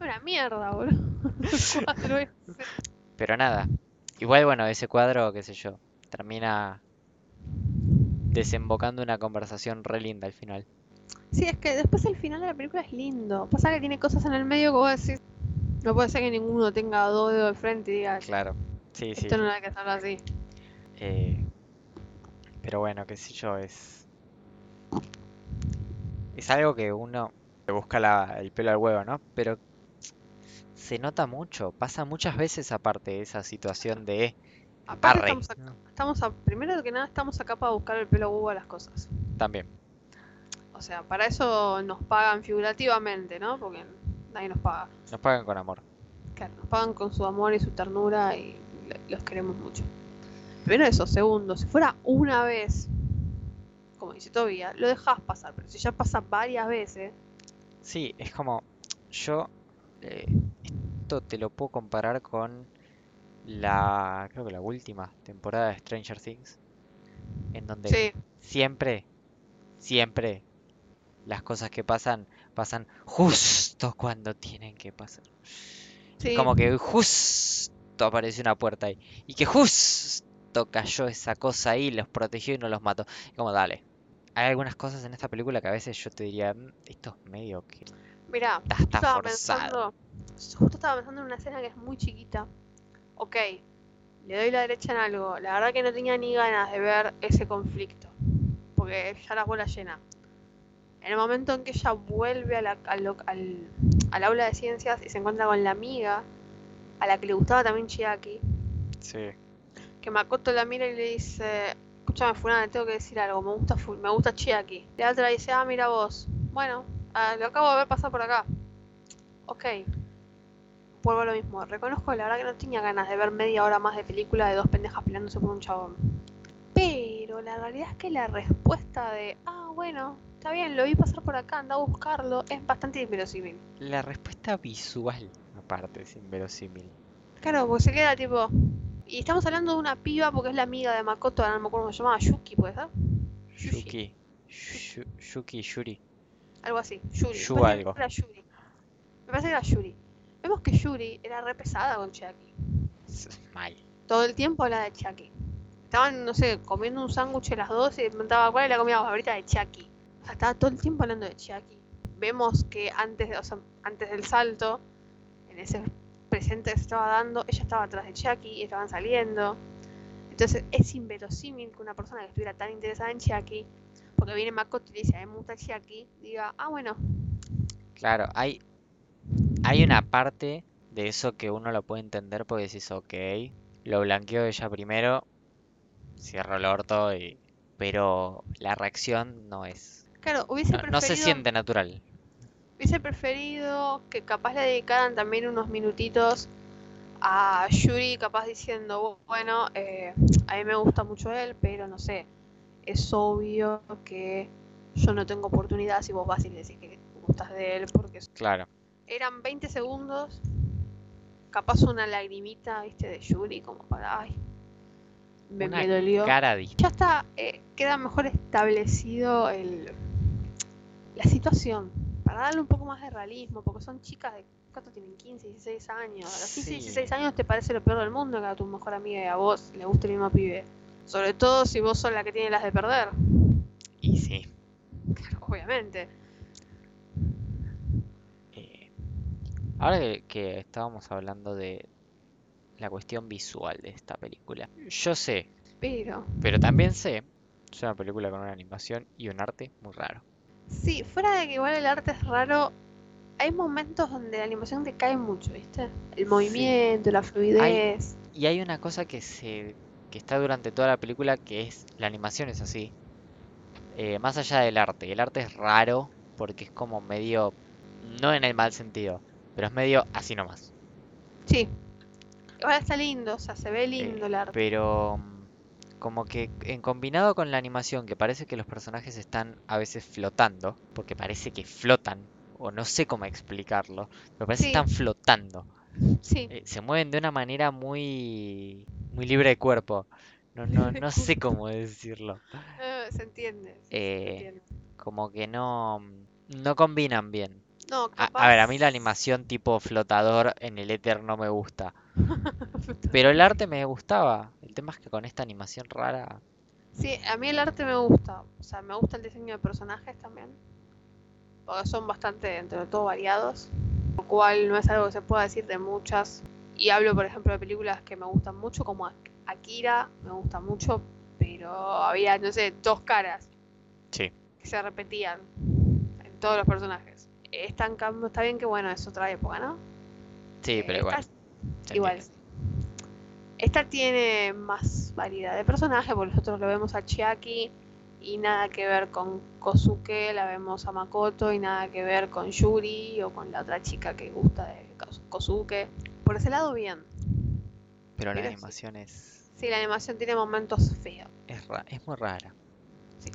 [SPEAKER 2] una mierda, boludo. El cuadro ese.
[SPEAKER 1] Pero nada. Igual, bueno, ese cuadro, qué sé yo, termina desembocando una conversación re linda al final.
[SPEAKER 2] Sí, es que después el final de la película es lindo. Pasa que tiene cosas en el medio que vos decís. No puede ser que ninguno tenga dos dedos de frente y diga,
[SPEAKER 1] Claro. Sí, sí.
[SPEAKER 2] esto no hay que hacerlo así.
[SPEAKER 1] Eh, pero bueno, qué sé yo, es. Es algo que uno le busca la- el pelo al huevo, ¿no? Pero se nota mucho, pasa muchas veces aparte esa situación de
[SPEAKER 2] Aparte, estamos acá, estamos a- primero que nada, estamos acá para buscar el pelo huevo a las cosas.
[SPEAKER 1] También,
[SPEAKER 2] O sea, para eso nos pagan figurativamente, ¿no? Porque nadie nos paga.
[SPEAKER 1] nos pagan con amor.
[SPEAKER 2] Claro, nos pagan con su amor y su ternura y los queremos mucho. Primero eso, segundo, si fuera una vez, como dice Tobía, lo dejas pasar, pero si ya pasa varias veces,
[SPEAKER 1] Sí, es como, yo, eh, esto te lo puedo comparar con la, creo que la última temporada de Stranger Things, en donde
[SPEAKER 2] sí,
[SPEAKER 1] siempre, siempre las cosas que pasan, pasan justo cuando tienen que pasar.
[SPEAKER 2] sí,
[SPEAKER 1] Como que justo apareció una puerta ahí, y que justo cayó esa cosa ahí, los protegió y no los mató. Como, dale. Hay algunas cosas en esta película que a veces yo te diría, "Mm, esto es medio que
[SPEAKER 2] Mira,
[SPEAKER 1] está, está
[SPEAKER 2] estaba
[SPEAKER 1] forzado.
[SPEAKER 2] pensando, justo estaba pensando en una escena que es muy chiquita. Ok, le doy la derecha en algo. La verdad que no tenía ni ganas de ver ese conflicto, porque ya la bola llena. En el momento en que ella vuelve a la- al- al aula de ciencias y se encuentra con la amiga, a la que le gustaba también Chiaki,
[SPEAKER 1] Sí.
[SPEAKER 2] Que Makoto la mira y le dice, escúchame fulana, te tengo que decir algo, me gusta me gusta Chiaki. La otra dice, ah, mira vos. Bueno, ah, lo acabo de ver pasar por acá. Ok. Vuelvo a lo mismo. Reconozco la verdad que no tenía ganas de ver media hora más de película de dos pendejas peleándose por un chabón. Pero la realidad es que la respuesta de, ah, bueno, está bien, lo vi pasar por acá, anda a buscarlo, es bastante inverosímil.
[SPEAKER 1] La respuesta visual, aparte, es inverosímil.
[SPEAKER 2] Claro, porque se queda tipo. Y estamos hablando de una piba porque es la amiga de Makoto, ahora no me acuerdo cómo se llamaba, Yuki, ¿puede ser?
[SPEAKER 1] Yuki. Yuki, Yuri.
[SPEAKER 2] Algo así, Yuri.
[SPEAKER 1] Yu
[SPEAKER 2] Me
[SPEAKER 1] algo.
[SPEAKER 2] era Yuri. Me parece que era Yuri. Vemos que Yuri era re pesada con.
[SPEAKER 1] S- Mal.
[SPEAKER 2] Todo el tiempo habla de Chiaki. Estaban, no sé, comiendo un sándwich las dos y preguntaba cuál es la comida favorita de Chiaki. O sea, estaba todo el tiempo hablando de Chiaki. Vemos que antes, de- o sea, antes del salto, en ese presente que se estaba dando, ella estaba atrás de y estaban saliendo. Entonces es inverosímil que una persona que estuviera tan interesada en Chiaki, porque viene Makoto y le dice, a mí me gusta Chiaki, diga, ah, bueno,
[SPEAKER 1] Claro, hay, hay una parte de eso que uno lo puede entender porque decís, ok, lo blanqueó ella primero, cierro el orto y... Pero la reacción no es...
[SPEAKER 2] claro, hubiese
[SPEAKER 1] No,
[SPEAKER 2] preferido...
[SPEAKER 1] no se siente natural.
[SPEAKER 2] Hubiese preferido que capaz le dedicaran también unos minutitos a Yuri, capaz diciendo, bueno, eh, a mí me gusta mucho él, pero no sé, es obvio que yo no tengo oportunidad si vos vas y le decís que gustas de él, porque
[SPEAKER 1] Claro.
[SPEAKER 2] eran 20 segundos, capaz una lagrimita, viste, de Yuri, como para, ay, me,
[SPEAKER 1] Una
[SPEAKER 2] me dolió.
[SPEAKER 1] Cara de...
[SPEAKER 2] Ya está, eh, queda mejor establecido el, la situación, para darle un poco más de realismo, porque son chicas de, ¿cuánto tienen? 15, 16 años. A los 15,
[SPEAKER 1] Sí.
[SPEAKER 2] 16 años te parece lo peor del mundo que a tu mejor amiga y a vos le guste el mismo pibe. Sobre todo si vos sos la que tiene las de perder.
[SPEAKER 1] Y sí.
[SPEAKER 2] Claro, obviamente.
[SPEAKER 1] eh, ahora que, que estábamos hablando de la cuestión visual de esta película, yo sé,
[SPEAKER 2] Pero,
[SPEAKER 1] pero también sé, es una película con una animación y un arte muy raro.
[SPEAKER 2] Sí, fuera de que igual el arte es raro, hay momentos donde la animación te cae mucho, ¿viste? El movimiento, la fluidez.
[SPEAKER 1] Y hay una cosa que se que está durante toda la película que es la animación es así. Eh, más allá del arte, el arte es raro porque es como medio no en el mal sentido, pero es medio así nomás.
[SPEAKER 2] Sí. Igual está lindo, o sea, se ve
[SPEAKER 1] Eh,
[SPEAKER 2] lindo el arte.
[SPEAKER 1] pero como que en combinado con la animación, que parece que los personajes están a veces flotando, porque parece que flotan, o no sé cómo explicarlo, pero parece que están flotando.
[SPEAKER 2] Sí.
[SPEAKER 1] eh, se mueven de una manera muy, muy libre de cuerpo. No, no, no sé cómo decirlo.
[SPEAKER 2] Se entiende. sí, se
[SPEAKER 1] Eh,
[SPEAKER 2] entiende.
[SPEAKER 1] como que no, no combinan bien.
[SPEAKER 2] No,
[SPEAKER 1] A, a ver, a mí la animación tipo flotador en el éter no me gusta. Pero el arte me gustaba. El tema es que con esta animación rara.
[SPEAKER 2] Sí, a mí el arte me gusta. O sea, me gusta el diseño de personajes también. Porque son bastante, dentro de todo, variados. Lo cual no es algo que se pueda decir de muchas. Y hablo, por ejemplo, de películas que me gustan mucho, como Ak- Akira, me gusta mucho. Pero había, no sé, dos caras
[SPEAKER 1] Sí.
[SPEAKER 2] que se repetían en todos los personajes. Esta, en cambio, está bien que, bueno, es otra época, ¿no?
[SPEAKER 1] Sí, pero igual.
[SPEAKER 2] Esta-
[SPEAKER 1] se
[SPEAKER 2] igual. Esta tiene más variedad de personajes, porque nosotros lo vemos a Chiaki y nada que ver con Kosuke, la vemos a Makoto y nada que ver con Yuri o con la otra chica que gusta de Kos- Kosuke. Por ese lado, bien.
[SPEAKER 1] Pero la
[SPEAKER 2] Pero sí.
[SPEAKER 1] animación es,
[SPEAKER 2] Sí, la animación tiene momentos feos.
[SPEAKER 1] es, ra- es muy rara.
[SPEAKER 2] Sí.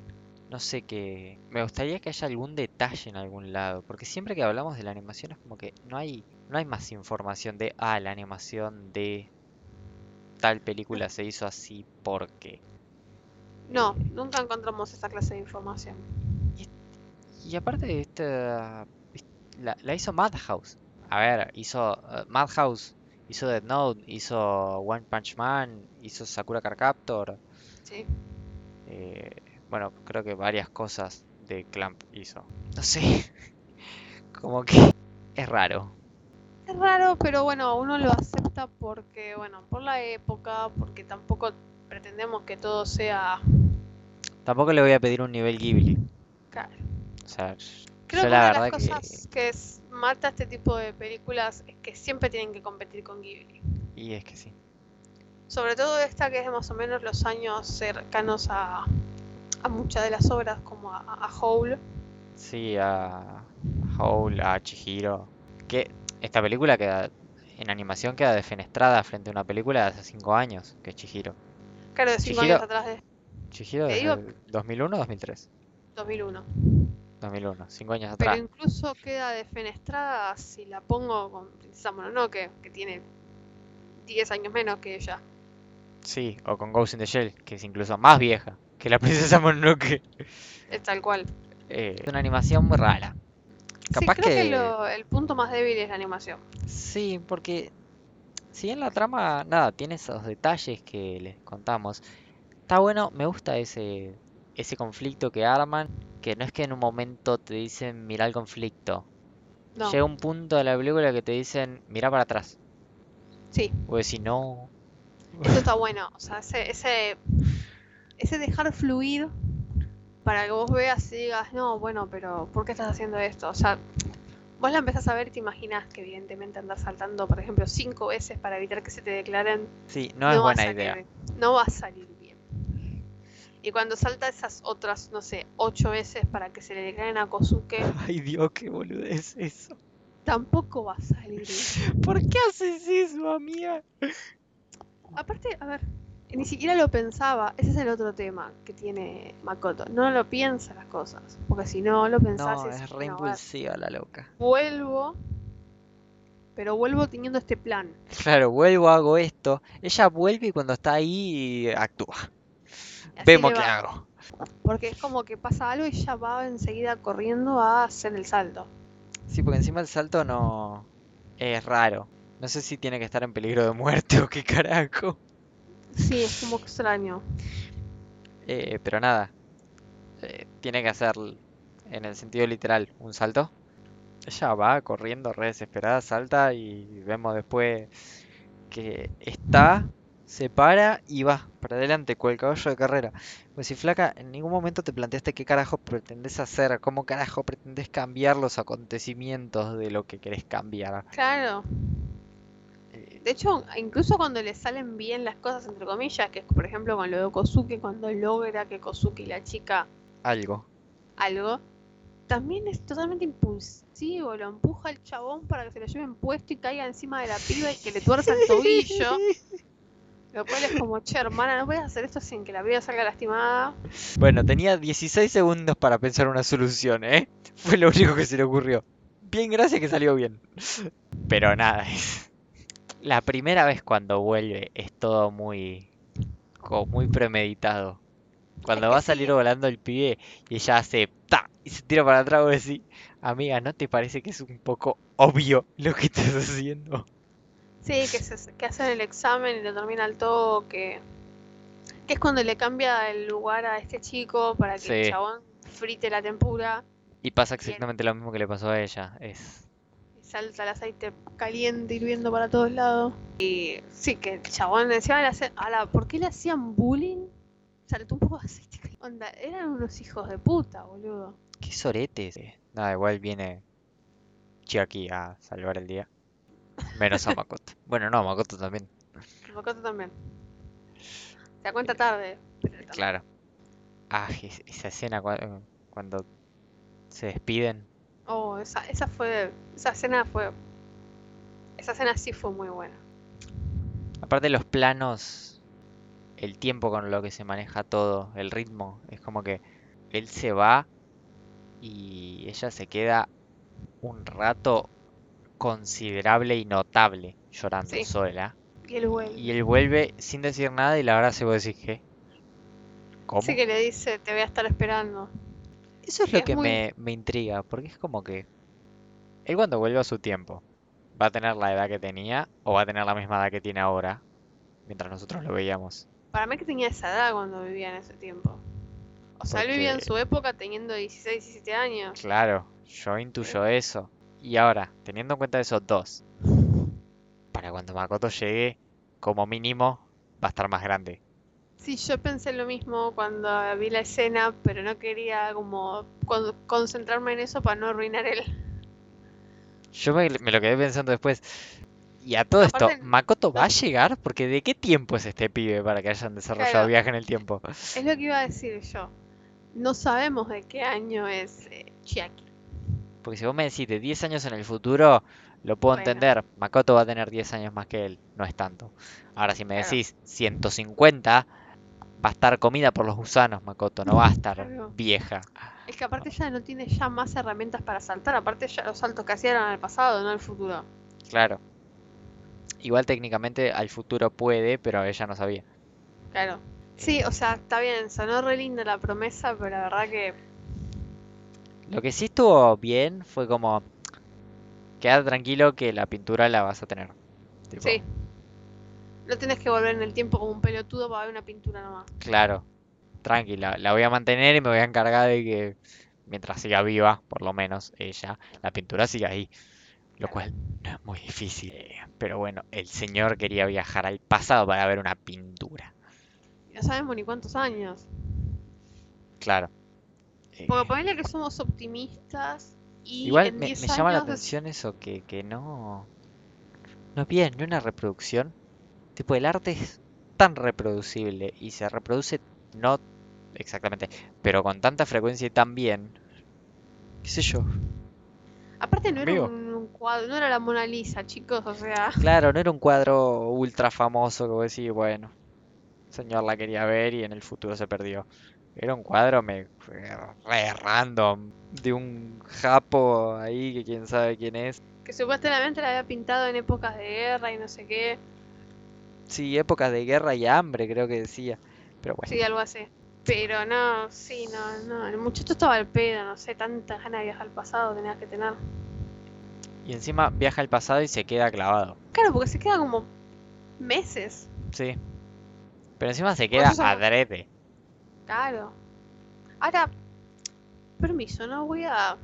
[SPEAKER 1] No sé qué. Me gustaría que haya algún detalle en algún lado. Porque siempre que hablamos de la animación es como que no hay, no hay más información de, ah, la animación de tal película se hizo así porque.
[SPEAKER 2] No, nunca encontramos esa clase de información.
[SPEAKER 1] Y aparte de esta. La, la hizo Madhouse. A ver, hizo eh, Madhouse, hizo Death Note, hizo One Punch Man, hizo Sakura Card Captor.
[SPEAKER 2] Sí.
[SPEAKER 1] eh, bueno, creo que varias cosas de Clamp hizo. No sé. Como que es raro.
[SPEAKER 2] Es raro, pero bueno, uno lo acepta porque, bueno, por la época, porque tampoco pretendemos que todo sea...
[SPEAKER 1] Tampoco le voy a pedir un nivel Ghibli.
[SPEAKER 2] Claro.
[SPEAKER 1] O sea,
[SPEAKER 2] Creo que
[SPEAKER 1] la
[SPEAKER 2] una de las cosas que es- mata este tipo de películas es que siempre tienen que competir con Ghibli.
[SPEAKER 1] Y es que sí.
[SPEAKER 2] Sobre todo esta que es de más o menos los años cercanos a, a muchas de las obras como a, a Howl.
[SPEAKER 1] Sí, a Howl, a Chihiro. Que esta película queda. En animación queda defenestrada frente a una película de hace 5 años, que es Chihiro.
[SPEAKER 2] Claro, de 5
[SPEAKER 1] Chihiro-
[SPEAKER 2] años atrás de
[SPEAKER 1] Chihiro desde
[SPEAKER 2] digo-
[SPEAKER 1] el 2001 o 2003.
[SPEAKER 2] 2001.
[SPEAKER 1] 2001, 5 años
[SPEAKER 2] Pero
[SPEAKER 1] atrás.
[SPEAKER 2] incluso queda defenestrada si la pongo con Princesa Mononoke, que tiene 10 años menos que ella.
[SPEAKER 1] Sí, o con Ghost in the Shell, que es incluso más vieja que la princesa Mononoke.
[SPEAKER 2] Es tal cual.
[SPEAKER 1] Eh, es una animación muy rara. Capaz
[SPEAKER 2] sí, creo que,
[SPEAKER 1] que-
[SPEAKER 2] lo- el punto más débil es la animación.
[SPEAKER 1] Sí, porque si bien la trama, nada, tiene esos detalles que les contamos, está bueno, me gusta ese, ese conflicto que arman, que no es que en un momento te dicen mira el conflicto,
[SPEAKER 2] No,
[SPEAKER 1] llega un punto de la película que te dicen mira para atrás,
[SPEAKER 2] sí,
[SPEAKER 1] o decir no,
[SPEAKER 2] eso está bueno. O sea, ese, ese, ese dejar fluir para que vos veas y digas, no, bueno, pero ¿por qué estás haciendo esto? O sea, vos la empezás a ver y te imaginas que evidentemente andás saltando, por ejemplo, cinco veces para evitar que se te declaren
[SPEAKER 1] sí, no es
[SPEAKER 2] va a
[SPEAKER 1] buena
[SPEAKER 2] salir-
[SPEAKER 1] idea.
[SPEAKER 2] No va a salir bien. Y cuando salta esas otras, no sé, ocho veces para que se le declaren a Kosuke,
[SPEAKER 1] Ay Dios, qué boludez eso.
[SPEAKER 2] tampoco va a salir bien.
[SPEAKER 1] ¿Por qué haces eso, amiga?
[SPEAKER 2] Aparte, a ver, ni siquiera lo pensaba. Ese es el otro tema que tiene Makoto. No lo piensa las cosas. Porque si no lo pensás,
[SPEAKER 1] No,
[SPEAKER 2] es,
[SPEAKER 1] es re
[SPEAKER 2] "No, a ver,
[SPEAKER 1] impulsiva la loca.
[SPEAKER 2] vuelvo. Pero vuelvo teniendo este plan.
[SPEAKER 1] Claro, vuelvo, hago esto. Ella vuelve y cuando está ahí actúa. Vemos qué hago.
[SPEAKER 2] Porque es como que pasa algo y ya va enseguida corriendo a hacer el salto.
[SPEAKER 1] Sí, porque encima el salto no es raro. No sé si tiene que estar en peligro de muerte o qué carajo.
[SPEAKER 2] Sí, es como extraño.
[SPEAKER 1] Eh, pero nada. eh, tiene que hacer en el sentido literal un salto. Ella va corriendo re desesperada, salta y vemos después que está, se para y va para adelante, cual caballo de carrera. Pues si flaca, en ningún momento te planteaste qué carajo pretendés hacer, cómo carajo pretendés cambiar los acontecimientos de lo que querés cambiar.
[SPEAKER 2] Claro. De hecho, incluso cuando le salen bien las cosas, entre comillas, que es por ejemplo con lo de Kosuke, cuando logra que Kosuke y la chica
[SPEAKER 1] algo.
[SPEAKER 2] algo, también es totalmente impulsivo, lo empuja al chabón para que se lo lleven puesto y caiga encima de la piba y que le tuerza el tobillo. Lo cual es como, che, hermana, no puedes hacer esto sin que la piba salga lastimada.
[SPEAKER 1] Bueno, tenía 16 segundos para pensar una solución, ¿eh? Fue lo único que se le ocurrió. Bien, gracias que salió bien. Pero nada, es... La primera vez cuando vuelve es todo muy... como muy premeditado. Cuando va a salir volando el pibe y ella hace ta y se tira para atrás, vos decís, amiga, ¿no te parece que es un poco obvio lo que estás haciendo?
[SPEAKER 2] Sí, que, se, que hacen el examen y lo termina al toque. Que es cuando le cambia el lugar a este chico para que el chabón frite la tempura
[SPEAKER 1] Y pasa exactamente lo mismo que le pasó a ella. Es
[SPEAKER 2] y salta el aceite caliente hirviendo para todos lados. Y sí, que el chabón encima le ¿por qué le hacían bullying? Saltó un poco de aceite caliente. Onda, eran unos hijos de puta, boludo.
[SPEAKER 1] qué soretes. Eh, Nada, igual viene Chiaki a salvar el día. Menos a Makoto. Bueno, no, Makoto también.
[SPEAKER 2] Makoto también. Se da cuenta tarde. pero.
[SPEAKER 1] Claro. Ah, es- esa escena cua- cuando se despiden.
[SPEAKER 2] Oh, esa, esa fue. Esa escena fue. Esa escena sí fue muy buena.
[SPEAKER 1] Aparte los planos, el tiempo con lo que se maneja todo, el ritmo, es como que él se va y ella se queda un rato considerable y notable llorando
[SPEAKER 2] Sí.
[SPEAKER 1] sola.
[SPEAKER 2] Y él vuelve.
[SPEAKER 1] Y él vuelve sin decir nada y la verdad se vos decís que... ¿Cómo?
[SPEAKER 2] Sí que le dice, te voy a estar esperando.
[SPEAKER 1] Eso es lo
[SPEAKER 2] es
[SPEAKER 1] que
[SPEAKER 2] muy-
[SPEAKER 1] me, me intriga, porque es como que él cuando vuelva a su tiempo, ¿va a tener la edad que tenía o va a tener la misma edad que tiene ahora? Mientras nosotros lo veíamos.
[SPEAKER 2] Para mí que tenía esa edad cuando vivía en ese tiempo. O sea, él vivía en su época teniendo 16, 17 años.
[SPEAKER 1] Claro, yo intuyo eso. Y ahora, teniendo en cuenta esos dos, para cuando Makoto llegue, como mínimo, va a estar más grande.
[SPEAKER 2] Sí, yo pensé lo mismo cuando vi la escena, pero no quería como con- concentrarme en eso para no arruinar el...
[SPEAKER 1] Yo me, me lo quedé pensando después. Y a todo esto, ¿Makoto va a llegar? Porque ¿de qué tiempo es este pibe para que hayan desarrollado
[SPEAKER 2] Claro.
[SPEAKER 1] viaje en el tiempo?
[SPEAKER 2] Es lo que iba a decir yo. No sabemos de qué año es eh, Chiaki.
[SPEAKER 1] Porque si vos me decís de 10 años en el futuro, lo puedo
[SPEAKER 2] Bueno.
[SPEAKER 1] entender. Makoto va a tener 10 años más que él, no es tanto. Ahora, si me
[SPEAKER 2] Claro.
[SPEAKER 1] decís 150, va a estar comida por los gusanos, Makoto, no va a estar
[SPEAKER 2] Claro.
[SPEAKER 1] vieja.
[SPEAKER 2] Es que aparte ya no tiene ya más herramientas para saltar. Aparte ya los saltos que hacía eran al pasado, no al futuro.
[SPEAKER 1] Claro. Igual técnicamente al futuro puede, pero ella no sabía.
[SPEAKER 2] Claro. Sí, o sea, está bien, sonó re linda la promesa, pero la verdad que
[SPEAKER 1] Lo que sí estuvo bien fue como, queda tranquilo que la pintura la vas a tener. Tipo,
[SPEAKER 2] sí. No tenés que volver en el tiempo como un pelotudo para ver una pintura nomás.
[SPEAKER 1] Claro, tranquila, la voy a mantener y me voy a encargar de que mientras siga viva, por lo menos ella, la pintura siga ahí. Lo cual no es muy difícil. eh, Pero bueno, el señor quería viajar al pasado para ver una pintura.
[SPEAKER 2] No sabemos ni cuántos años.
[SPEAKER 1] Claro. Eh,
[SPEAKER 2] Porque ponele que somos optimistas y
[SPEAKER 1] Igual
[SPEAKER 2] en
[SPEAKER 1] me,
[SPEAKER 2] 10
[SPEAKER 1] me llama la
[SPEAKER 2] años
[SPEAKER 1] atención eso, que, que no... No es bien, no es una reproducción. Tipo, el arte es tan reproducible y se reproduce no exactamente, pero con tanta frecuencia y tan bien. ¿Qué sé yo?
[SPEAKER 2] Aparte no era un cuadro, no era la Mona Lisa, chicos, o sea,
[SPEAKER 1] Claro, no era un cuadro ultra famoso que vos decís, bueno, el señor la quería ver y en el futuro se perdió. Era un cuadro me, re random de un japo ahí que quién sabe quién es.
[SPEAKER 2] que supuestamente la había pintado en épocas de guerra y no sé qué.
[SPEAKER 1] Sí, épocas de guerra y hambre, creo que decía. Pero bueno,
[SPEAKER 2] Sí, algo así. Pero no, sí, no, no. El muchacho estaba al pedo, no sé, tantas ganas de viajar al pasado tenías que tener.
[SPEAKER 1] y encima viaja al pasado y se queda clavado.
[SPEAKER 2] Claro, porque se queda como meses.
[SPEAKER 1] Sí. Pero encima se queda adrede.
[SPEAKER 2] Claro. Ahora, permiso, no voy a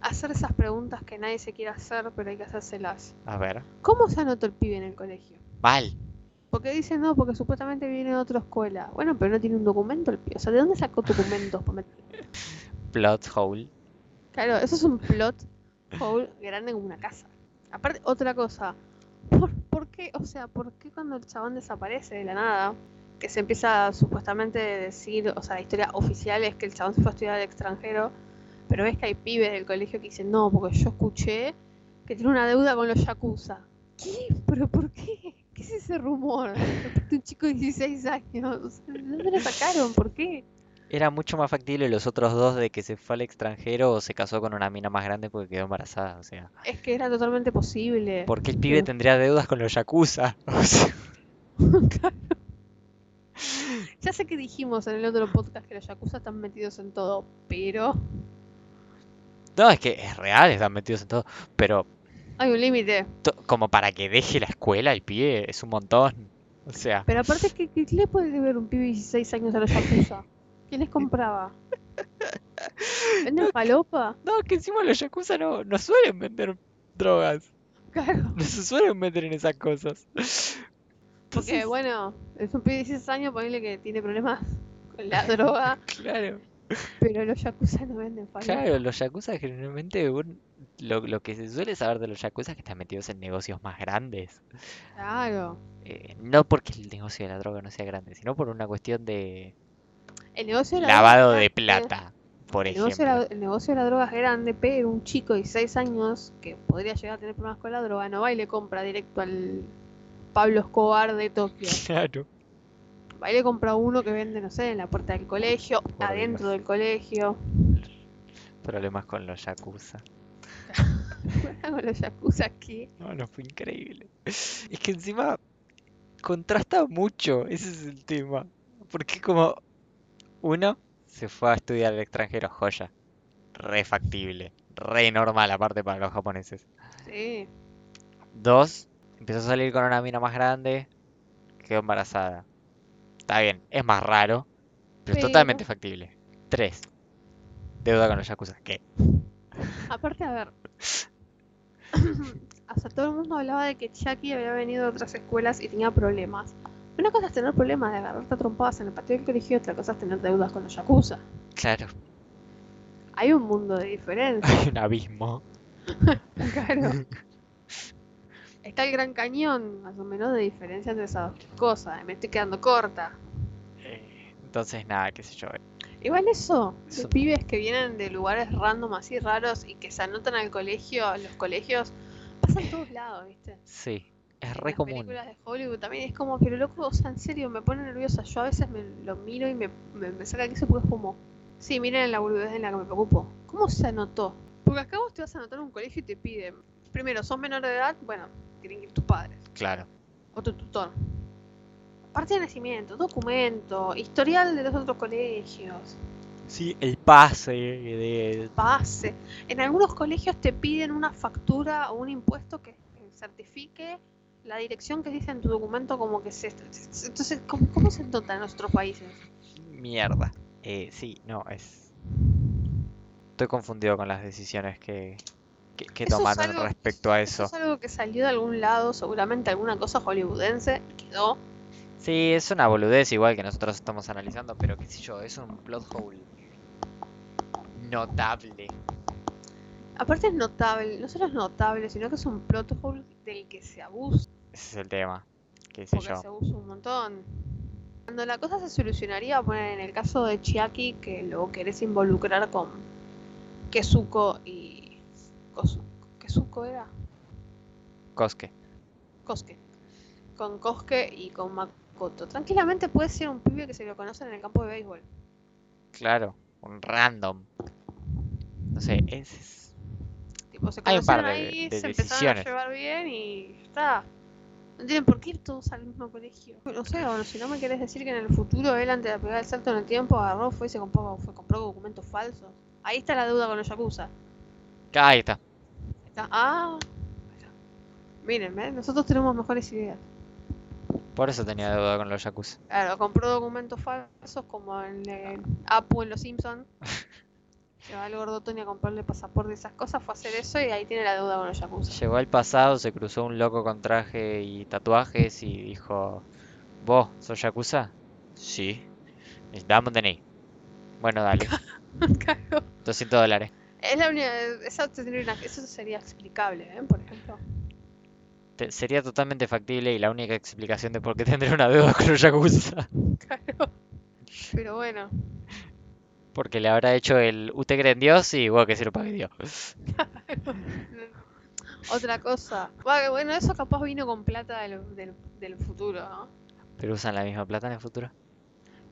[SPEAKER 2] hacer esas preguntas que nadie se quiere hacer, pero hay que hacérselas.
[SPEAKER 1] A ver.
[SPEAKER 2] ¿Cómo se anotó el pibe en el colegio?
[SPEAKER 1] Mal.
[SPEAKER 2] Porque dicen no, porque supuestamente viene de otra escuela. Bueno, pero no tiene un documento el pibe. O sea, ¿de dónde sacó documentos? para meter?
[SPEAKER 1] Plot hole.
[SPEAKER 2] Claro, eso es un plot hole grande como una casa. Aparte, otra cosa. ¿Por, por qué? O sea, ¿por qué cuando el chabón desaparece de la nada? Que se empieza supuestamente a decir, o sea, la historia oficial es que el chabón se fue a estudiar al extranjero. Pero ves que hay pibes del colegio que dicen, no, porque yo escuché que tiene una deuda con los Yakuza. ¿Qué? ¿Pero por qué? ¿Qué es ese rumor? Un chico de 16 años. O sea, ¿De dónde lo sacaron? ¿Por qué?
[SPEAKER 1] Era mucho más factible los otros dos de que se fue al extranjero o se casó con una mina más grande porque quedó embarazada. O sea,
[SPEAKER 2] Es que era totalmente posible.
[SPEAKER 1] porque el pibe tendría deudas con los yakuza. O sea,
[SPEAKER 2] Ya sé que dijimos en el otro podcast que los yakuza están metidos en todo, pero
[SPEAKER 1] No, es que es real, están metidos en todo. Pero
[SPEAKER 2] hay un límite.
[SPEAKER 1] como para que deje la escuela el pibe, es un montón. O sea,
[SPEAKER 2] Pero aparte, ¿qué, qué le puede ver un pibe de 16 años a los yakuza? ¿Quién les compraba? ¿Venden falopa?
[SPEAKER 1] no, que encima los yakuza no, no suelen vender drogas.
[SPEAKER 2] Claro.
[SPEAKER 1] No se suelen meter en esas cosas.
[SPEAKER 2] Porque,
[SPEAKER 1] Entonces,
[SPEAKER 2] bueno, es un pibe de 16 años, ponele que tiene problemas con la droga,
[SPEAKER 1] claro.
[SPEAKER 2] pero los yakuza no venden falopa.
[SPEAKER 1] Claro, los yakuza generalmente lo, lo que se suele saber de los yakuza es que están metidos en negocios más grandes.
[SPEAKER 2] Claro.
[SPEAKER 1] Eh, no porque el negocio de la droga no sea grande, sino por una cuestión de
[SPEAKER 2] El negocio de la
[SPEAKER 1] lavado de
[SPEAKER 2] es
[SPEAKER 1] plata, por
[SPEAKER 2] El negocio, de la,
[SPEAKER 1] ejemplo.
[SPEAKER 2] el negocio de la droga es grande, pero un chico de 16 años que podría llegar a tener problemas con la droga no va y le compra directo al Pablo Escobar de Tokio.
[SPEAKER 1] Claro.
[SPEAKER 2] Va y le compra uno que vende, no sé, en la puerta del colegio, adentro del colegio.
[SPEAKER 1] Problemas con los yakuza.
[SPEAKER 2] Con los yakuza aquí.
[SPEAKER 1] No, no fue increíble. Es que encima contrasta mucho, ese es el tema. Porque como uno se fue a estudiar al extranjero, joya. Re factible, re normal aparte para los japoneses.
[SPEAKER 2] Sí.
[SPEAKER 1] Dos, empezó a salir con una mina más grande, quedó embarazada. Está bien, es más raro, pero es totalmente factible. Tres, deuda con los yakuza. ¿Qué?
[SPEAKER 2] Aparte, a ver. Hasta todo el mundo hablaba de que Chucky había venido de otras escuelas y tenía problemas. Una cosa es tener problemas de agarrarte a trompadas en el patio del colegio y otra cosa es tener deudas con los yakuza.
[SPEAKER 1] Claro,
[SPEAKER 2] Hay un mundo de diferencia.
[SPEAKER 1] hay un abismo.
[SPEAKER 2] Claro. Está el Gran Cañón, más o menos, de diferencia entre esas dos cosas. Me estoy quedando corta.
[SPEAKER 1] Eh, Entonces, nada, qué sé yo.
[SPEAKER 2] Igual eso,
[SPEAKER 1] Eso-
[SPEAKER 2] pibes que vienen de lugares random así raros y que se anotan al colegio, a los colegios, pasa en todos lados, ¿viste?
[SPEAKER 1] Sí, es
[SPEAKER 2] En
[SPEAKER 1] re
[SPEAKER 2] las
[SPEAKER 1] común.
[SPEAKER 2] películas de Hollywood también es como, pero loco, o sea, en serio, me pone nerviosa. Yo a veces me lo miro y me, me, me saca que se porque es como, sí, miren la boludez en la que me preocupo. ¿Cómo se anotó? Porque acá vos te vas a anotar a un colegio y te piden, primero, sos menor de edad, bueno, tienen que ir tus padres
[SPEAKER 1] Claro.
[SPEAKER 2] o tu tutor. Parte de nacimiento, documento, historial de los otros colegios,
[SPEAKER 1] Sí, el pase de...
[SPEAKER 2] base. En algunos colegios te piden una factura o un impuesto que que certifique la dirección que dice en tu documento como que se... Entonces, ¿cómo, cómo se nota en otros países?
[SPEAKER 1] Mierda. Eh, sí, no, es... Estoy confundido con las decisiones que, que, que tomaron
[SPEAKER 2] algo-
[SPEAKER 1] respecto a
[SPEAKER 2] Eso
[SPEAKER 1] eso.
[SPEAKER 2] es algo que salió de algún lado, seguramente alguna cosa hollywoodense, y quedó.
[SPEAKER 1] Sí, es una boludez igual que nosotros estamos analizando, pero qué sé yo, es un plot hole notable.
[SPEAKER 2] Aparte es notable, no solo es notable, sino que es un plot hole del que se abusa.
[SPEAKER 1] Ese es el tema, qué sé
[SPEAKER 2] porque
[SPEAKER 1] yo.
[SPEAKER 2] se usa un montón. Cuando la cosa se solucionaría, poner en el caso de Chiaki, que lo querés involucrar con Kesuko y. ¿Kesuko era?
[SPEAKER 1] Kosuke.
[SPEAKER 2] Kosuke. Con Kosuke y con Tranquilamente puede ser un pibe que se lo conoce en el campo de béisbol.
[SPEAKER 1] Claro, un random. No sé, es... es-
[SPEAKER 2] Tipo, se
[SPEAKER 1] Hay un par de-
[SPEAKER 2] ahí,
[SPEAKER 1] de
[SPEAKER 2] se empezaron
[SPEAKER 1] decisiones.
[SPEAKER 2] a llevar bien y ya está. No tienen por qué ir todos al mismo colegio. No sé, bueno, si no me querés decir que en el futuro él antes de pegar el salto en el tiempo agarró, fue y se compró, fue, compró documentos falsos. Ahí está la deuda con los Yakuza.
[SPEAKER 1] Ahí está.
[SPEAKER 2] Está- ah, miren, ¿ven? nosotros tenemos mejores ideas.
[SPEAKER 1] Por eso tenía deuda con los Yakuza.
[SPEAKER 2] Claro, compró documentos falsos como en el Apu en Los Simpsons. Se va el gordo Tony a comprarle pasaporte y esas cosas, fue a hacer eso y ahí tiene la deuda con los Yakuza.
[SPEAKER 1] Llegó al pasado, se cruzó un loco con traje y tatuajes y dijo, ¿Vos sos Yakuza? Sí. Necesitamos DNI. Bueno, dale.
[SPEAKER 2] Claro.
[SPEAKER 1] 200 dólares.
[SPEAKER 2] Es la única, tendría una- eso sería explicable, ¿eh? Por ejemplo.
[SPEAKER 1] Te- sería totalmente factible y la única explicación de por qué tendré una deuda con los Yakuza.
[SPEAKER 2] Claro. Pero bueno,
[SPEAKER 1] Porque le habrá hecho el ¿Usted cree en Dios? Y bueno, que se lo pague Dios.
[SPEAKER 2] otra cosa. Bueno, eso capaz vino con plata del, del, del futuro, ¿no?
[SPEAKER 1] Pero usan la misma plata en el futuro.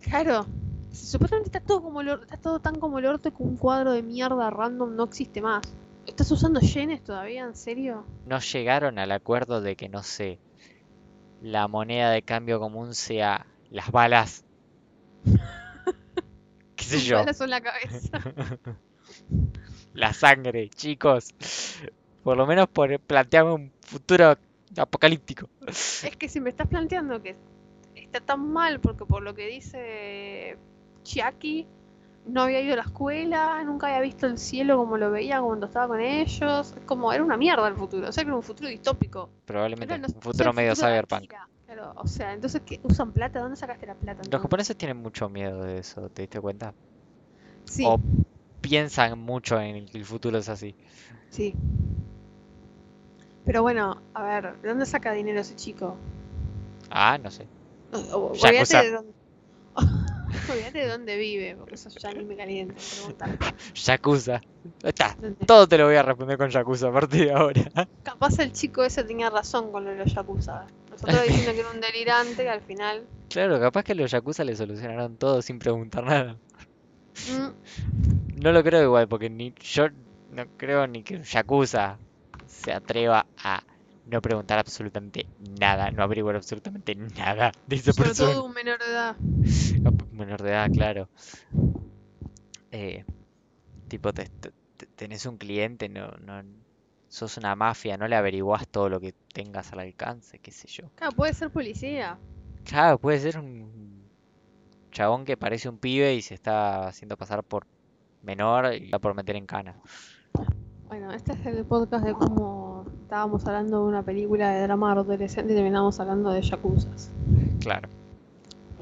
[SPEAKER 2] Claro. Supuestamente está todo como el está todo tan como el orto que un cuadro de mierda random no existe más. ¿Estás usando yenes todavía? ¿En serio?
[SPEAKER 1] No llegaron al acuerdo de que, no sé, la moneda de cambio común sea las balas. ¿Qué sé yo?
[SPEAKER 2] Balas en la cabeza.
[SPEAKER 1] La sangre, chicos. Por lo menos por plantearme un futuro apocalíptico.
[SPEAKER 2] Es que si me estás planteando que está tan mal, porque por lo que dice Chiaki, no había ido a la escuela, nunca había visto el cielo como lo veía cuando estaba con ellos. Es como, era una mierda el futuro. O sea, que era un futuro distópico.
[SPEAKER 1] Probablemente
[SPEAKER 2] Era, no-
[SPEAKER 1] un
[SPEAKER 2] o sea,
[SPEAKER 1] futuro medio
[SPEAKER 2] futuro
[SPEAKER 1] cyberpunk.
[SPEAKER 2] Claro, o sea, entonces, ¿qué? ¿usan plata? ¿Dónde sacaste la plata?
[SPEAKER 1] Los japoneses tienen mucho miedo de eso, ¿te diste cuenta?
[SPEAKER 2] Sí,
[SPEAKER 1] O piensan mucho en que el futuro es así.
[SPEAKER 2] sí. Pero bueno, a ver, ¿de dónde saca dinero ese chico?
[SPEAKER 1] Ah, no sé.
[SPEAKER 2] O- o-
[SPEAKER 1] Yakuza.
[SPEAKER 2] De dónde... Olvídate de dónde vive, porque eso ya ni me calienta preguntar.
[SPEAKER 1] Yakuza. Está. Todo te lo voy a responder con Yakuza a partir de ahora.
[SPEAKER 2] Capaz el chico ese tenía razón con lo de los Yakuza. Nosotros diciendo que era un delirante y al final...
[SPEAKER 1] Claro, capaz que los Yakuza le solucionaron todo sin preguntar nada.
[SPEAKER 2] mm,
[SPEAKER 1] No lo creo igual, porque ni yo no creo ni que un Yakuza se atreva a no preguntar absolutamente nada, no averiguar absolutamente nada de esa
[SPEAKER 2] sobre
[SPEAKER 1] persona.
[SPEAKER 2] todo un menor de edad.
[SPEAKER 1] Ah, p- Menor de edad, claro. Eh, tipo, te- tenés un cliente, no, no, sos una mafia, no le averiguás todo lo que tengas al alcance, qué sé yo.
[SPEAKER 2] Claro, puede ser policía.
[SPEAKER 1] Claro, puede ser un chabón que parece un pibe y se está haciendo pasar por menor y va por meter en cana.
[SPEAKER 2] Bueno, este es el podcast de cómo estábamos hablando de una película de drama adolescente y terminamos hablando de Yakuzas.
[SPEAKER 1] Claro.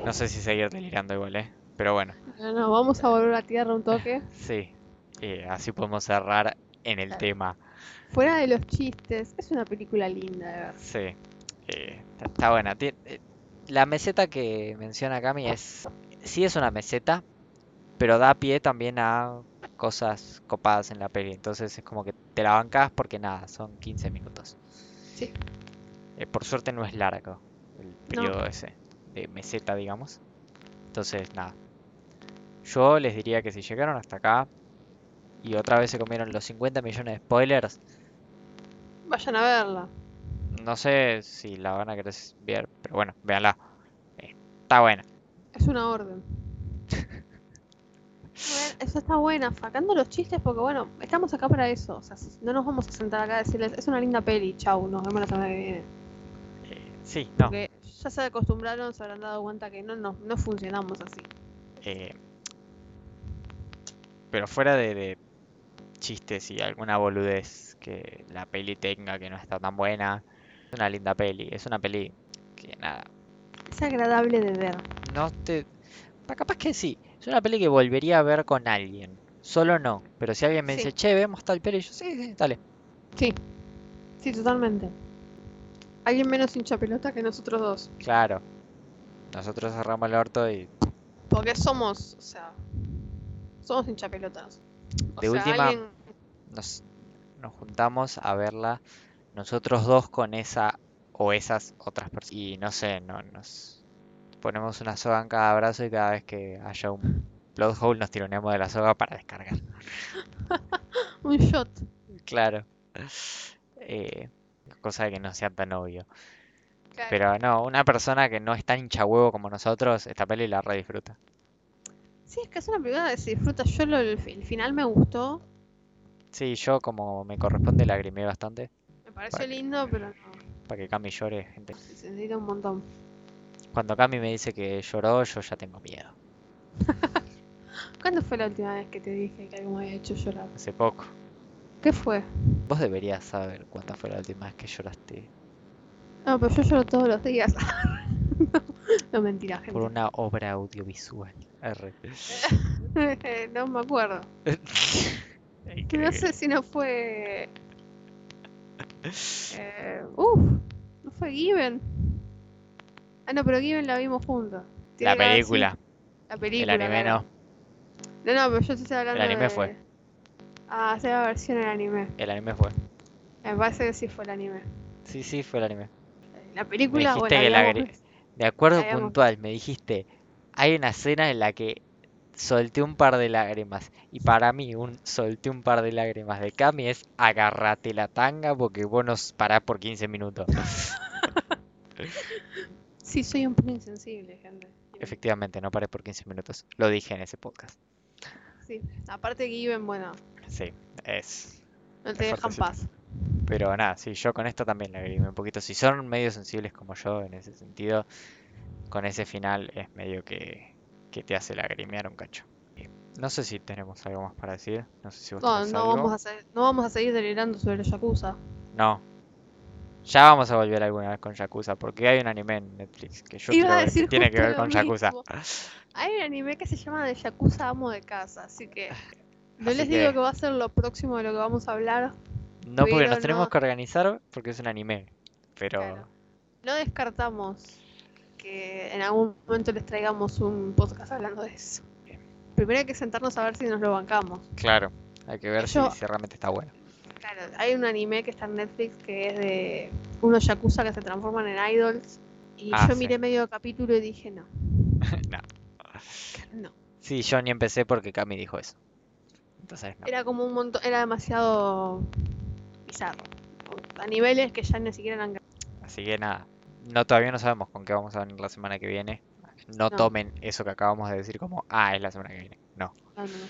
[SPEAKER 1] No sé si seguir delirando igual, ¿eh? Pero bueno,
[SPEAKER 2] No, no, vamos a volver a tierra un toque.
[SPEAKER 1] sí. Eh, así podemos cerrar en el
[SPEAKER 2] Claro.
[SPEAKER 1] tema.
[SPEAKER 2] Fuera de los chistes, es una película linda de ver.
[SPEAKER 1] Sí. Eh, está, está buena. Eh, la meseta que menciona Cami es... Sí es una meseta, pero da pie también a cosas copadas en la peli. Entonces es como que te la bancas porque nada, son 15 minutos.
[SPEAKER 2] Sí.
[SPEAKER 1] Eh, por suerte no es largo el periodo ese de meseta, digamos. Entonces, nada. Yo les diría que si llegaron hasta acá y otra vez se comieron los 50 millones de spoilers,
[SPEAKER 2] Vayan a verla.
[SPEAKER 1] no sé si la van a querer ver, pero bueno, véanla. Está buena.
[SPEAKER 2] Es una orden. Eso está buena, sacando los chistes porque bueno, estamos acá para eso. O sea, no nos vamos a sentar acá a decirles, es una linda peli, chau, nos vemos la semana que viene.
[SPEAKER 1] Eh, sí, no.
[SPEAKER 2] Porque ya se acostumbraron, se habrán dado cuenta que no, no, no funcionamos así.
[SPEAKER 1] eh, pero fuera de, de chistes y alguna boludez que la peli tenga que no está tan buena, es una linda peli. Es una peli que nada,
[SPEAKER 2] Es agradable de ver.
[SPEAKER 1] no te... pa- Capaz que sí. Es una peli que volvería a ver con alguien. Solo no. Pero si alguien me
[SPEAKER 2] Sí.
[SPEAKER 1] dice, che, vemos tal peli, yo sí, sí, dale.
[SPEAKER 2] Sí, sí, totalmente. Alguien menos hincha pelota que nosotros dos.
[SPEAKER 1] Claro. Nosotros cerramos el orto y
[SPEAKER 2] Porque somos, o sea, somos hincha pelotas. O
[SPEAKER 1] De
[SPEAKER 2] sea,
[SPEAKER 1] última-
[SPEAKER 2] alguien-
[SPEAKER 1] nos, nos juntamos a verla nosotros dos con esa o esas otras personas. Y no sé, no nos ponemos una soga en cada brazo y cada vez que haya un plot hole nos tironeamos de la soga para descargar.
[SPEAKER 2] un shot.
[SPEAKER 1] Claro. Eh, cosa de que no sea tan obvio.
[SPEAKER 2] Claro.
[SPEAKER 1] Pero no, una persona que no es tan hincha huevo como nosotros, esta peli la re disfruta.
[SPEAKER 2] Sí, es que es una película que se disfruta. Yo lo- el, el final me gustó.
[SPEAKER 1] Sí, yo como me corresponde lagrimé bastante.
[SPEAKER 2] Me pareció lindo, pero no.
[SPEAKER 1] Para que Cami llore, gente.
[SPEAKER 2] Se necesita un montón.
[SPEAKER 1] Cuando Cami me dice que lloró, yo ya tengo miedo.
[SPEAKER 2] ¿Cuándo fue la última vez que te dije que algo me había hecho llorar?
[SPEAKER 1] Hace poco.
[SPEAKER 2] ¿Qué fue?
[SPEAKER 1] Vos deberías saber cuándo fue la última vez que lloraste
[SPEAKER 2] No, pero yo lloro todos los días. no, no, mentira, gente.
[SPEAKER 1] por una obra audiovisual. R.
[SPEAKER 2] no me acuerdo. No
[SPEAKER 1] Increíble.
[SPEAKER 2] sé si no fue. Eh, uf, no fue Given. Ah, no, pero Given la vimos juntos.
[SPEAKER 1] La
[SPEAKER 2] que
[SPEAKER 1] película,
[SPEAKER 2] La
[SPEAKER 1] el
[SPEAKER 2] película.
[SPEAKER 1] anime
[SPEAKER 2] claro.
[SPEAKER 1] no.
[SPEAKER 2] No, no, pero yo te estoy hablando
[SPEAKER 1] anime
[SPEAKER 2] de...
[SPEAKER 1] fue.
[SPEAKER 2] Ah, esa la versión en anime.
[SPEAKER 1] El anime fue.
[SPEAKER 2] Me parece que sí fue el anime.
[SPEAKER 1] Sí, sí, fue el anime.
[SPEAKER 2] La
[SPEAKER 1] Me
[SPEAKER 2] película,
[SPEAKER 1] dijiste
[SPEAKER 2] bueno,
[SPEAKER 1] que la agre-
[SPEAKER 2] visto-
[SPEAKER 1] De acuerdo puntual, me dijiste, hay una escena en la que solté un par de lágrimas. Y para mí, un solté un par de lágrimas de Cami es agarrate la tanga porque vos nos parás por 15 minutos.
[SPEAKER 2] Sí, soy un poco insensible, gente.
[SPEAKER 1] Efectivamente, no paré por 15 minutos. Lo dije en ese podcast.
[SPEAKER 2] Sí, aparte Given, bueno,
[SPEAKER 1] Sí, es.
[SPEAKER 2] no te
[SPEAKER 1] Es
[SPEAKER 2] dejan paz.
[SPEAKER 1] Pero nada, sí, yo con esto también agrimé un poquito. Si son medio sensibles como yo en ese sentido, con ese final es medio que, que te hace lagrimear un cacho. No sé si tenemos algo más para decir. No sé si vos
[SPEAKER 2] No, no
[SPEAKER 1] algo.
[SPEAKER 2] vamos a se- no vamos a seguir delirando sobre Yakuza.
[SPEAKER 1] No. Ya vamos a volver alguna vez con Yakuza, porque hay un anime en Netflix que yo
[SPEAKER 2] Iba a
[SPEAKER 1] ver que
[SPEAKER 2] decir
[SPEAKER 1] tiene que ver con Yakuza.
[SPEAKER 2] Hay un anime que se llama de Yakuza Amo de Casa, así que no
[SPEAKER 1] Así
[SPEAKER 2] les digo que va a ser lo próximo de lo que vamos a hablar.
[SPEAKER 1] No, porque nos tenemos que organizar porque es un anime. Pero
[SPEAKER 2] Claro. No descartamos que en algún momento les traigamos un podcast hablando de eso. Primero hay que sentarnos a ver si nos lo bancamos.
[SPEAKER 1] claro, hay que ver si realmente está bueno.
[SPEAKER 2] Claro, hay un anime que está en Netflix que es de unos yakuza que se transforman en idols. Y
[SPEAKER 1] Ah,
[SPEAKER 2] yo
[SPEAKER 1] sí.
[SPEAKER 2] miré medio capítulo y dije, no,
[SPEAKER 1] No.
[SPEAKER 2] no.
[SPEAKER 1] Sí, yo ni empecé porque Cami dijo eso. Entonces, no.
[SPEAKER 2] Era como un montón, era demasiado bizarro. A niveles que ya ni siquiera eran...
[SPEAKER 1] Así que nada, no todavía no sabemos con qué vamos a venir la semana que viene. No,
[SPEAKER 2] No.
[SPEAKER 1] tomen eso que acabamos de decir como, ah, es la semana que viene. No.
[SPEAKER 2] No, no, no.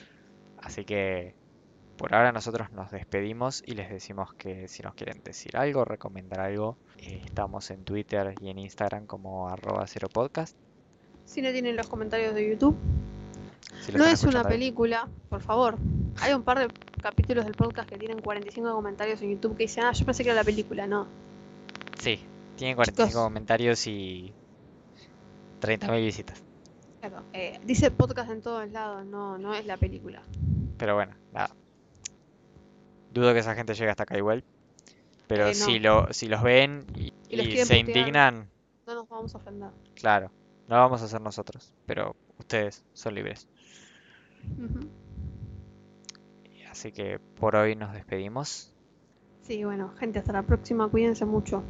[SPEAKER 1] Así que por ahora nosotros nos despedimos y les decimos que si nos quieren decir algo, recomendar algo, eh, estamos en Twitter y en Instagram como arroba cero podcast.
[SPEAKER 2] Si no tienen los comentarios de YouTube,
[SPEAKER 1] Si
[SPEAKER 2] no es una película, por favor. Hay un par de capítulos del podcast que tienen 45 comentarios en YouTube que dicen, ah, yo pensé que era la película, no.
[SPEAKER 1] Sí, tiene 45
[SPEAKER 2] Chicos.
[SPEAKER 1] comentarios y 30.000 visitas.
[SPEAKER 2] Claro, eh, dice podcast en todos lados, no, no es la película.
[SPEAKER 1] Pero bueno, nada. Dudo que esa gente llegue hasta acá igual. Pero
[SPEAKER 2] Eh, no.
[SPEAKER 1] si, lo, si los ven y, se
[SPEAKER 2] putear.
[SPEAKER 1] indignan,
[SPEAKER 2] No nos vamos a ofender.
[SPEAKER 1] claro, no lo vamos a hacer nosotros. Pero ustedes son libres. Así que por hoy nos despedimos.
[SPEAKER 2] Sí, bueno, gente, hasta la próxima, cuídense mucho.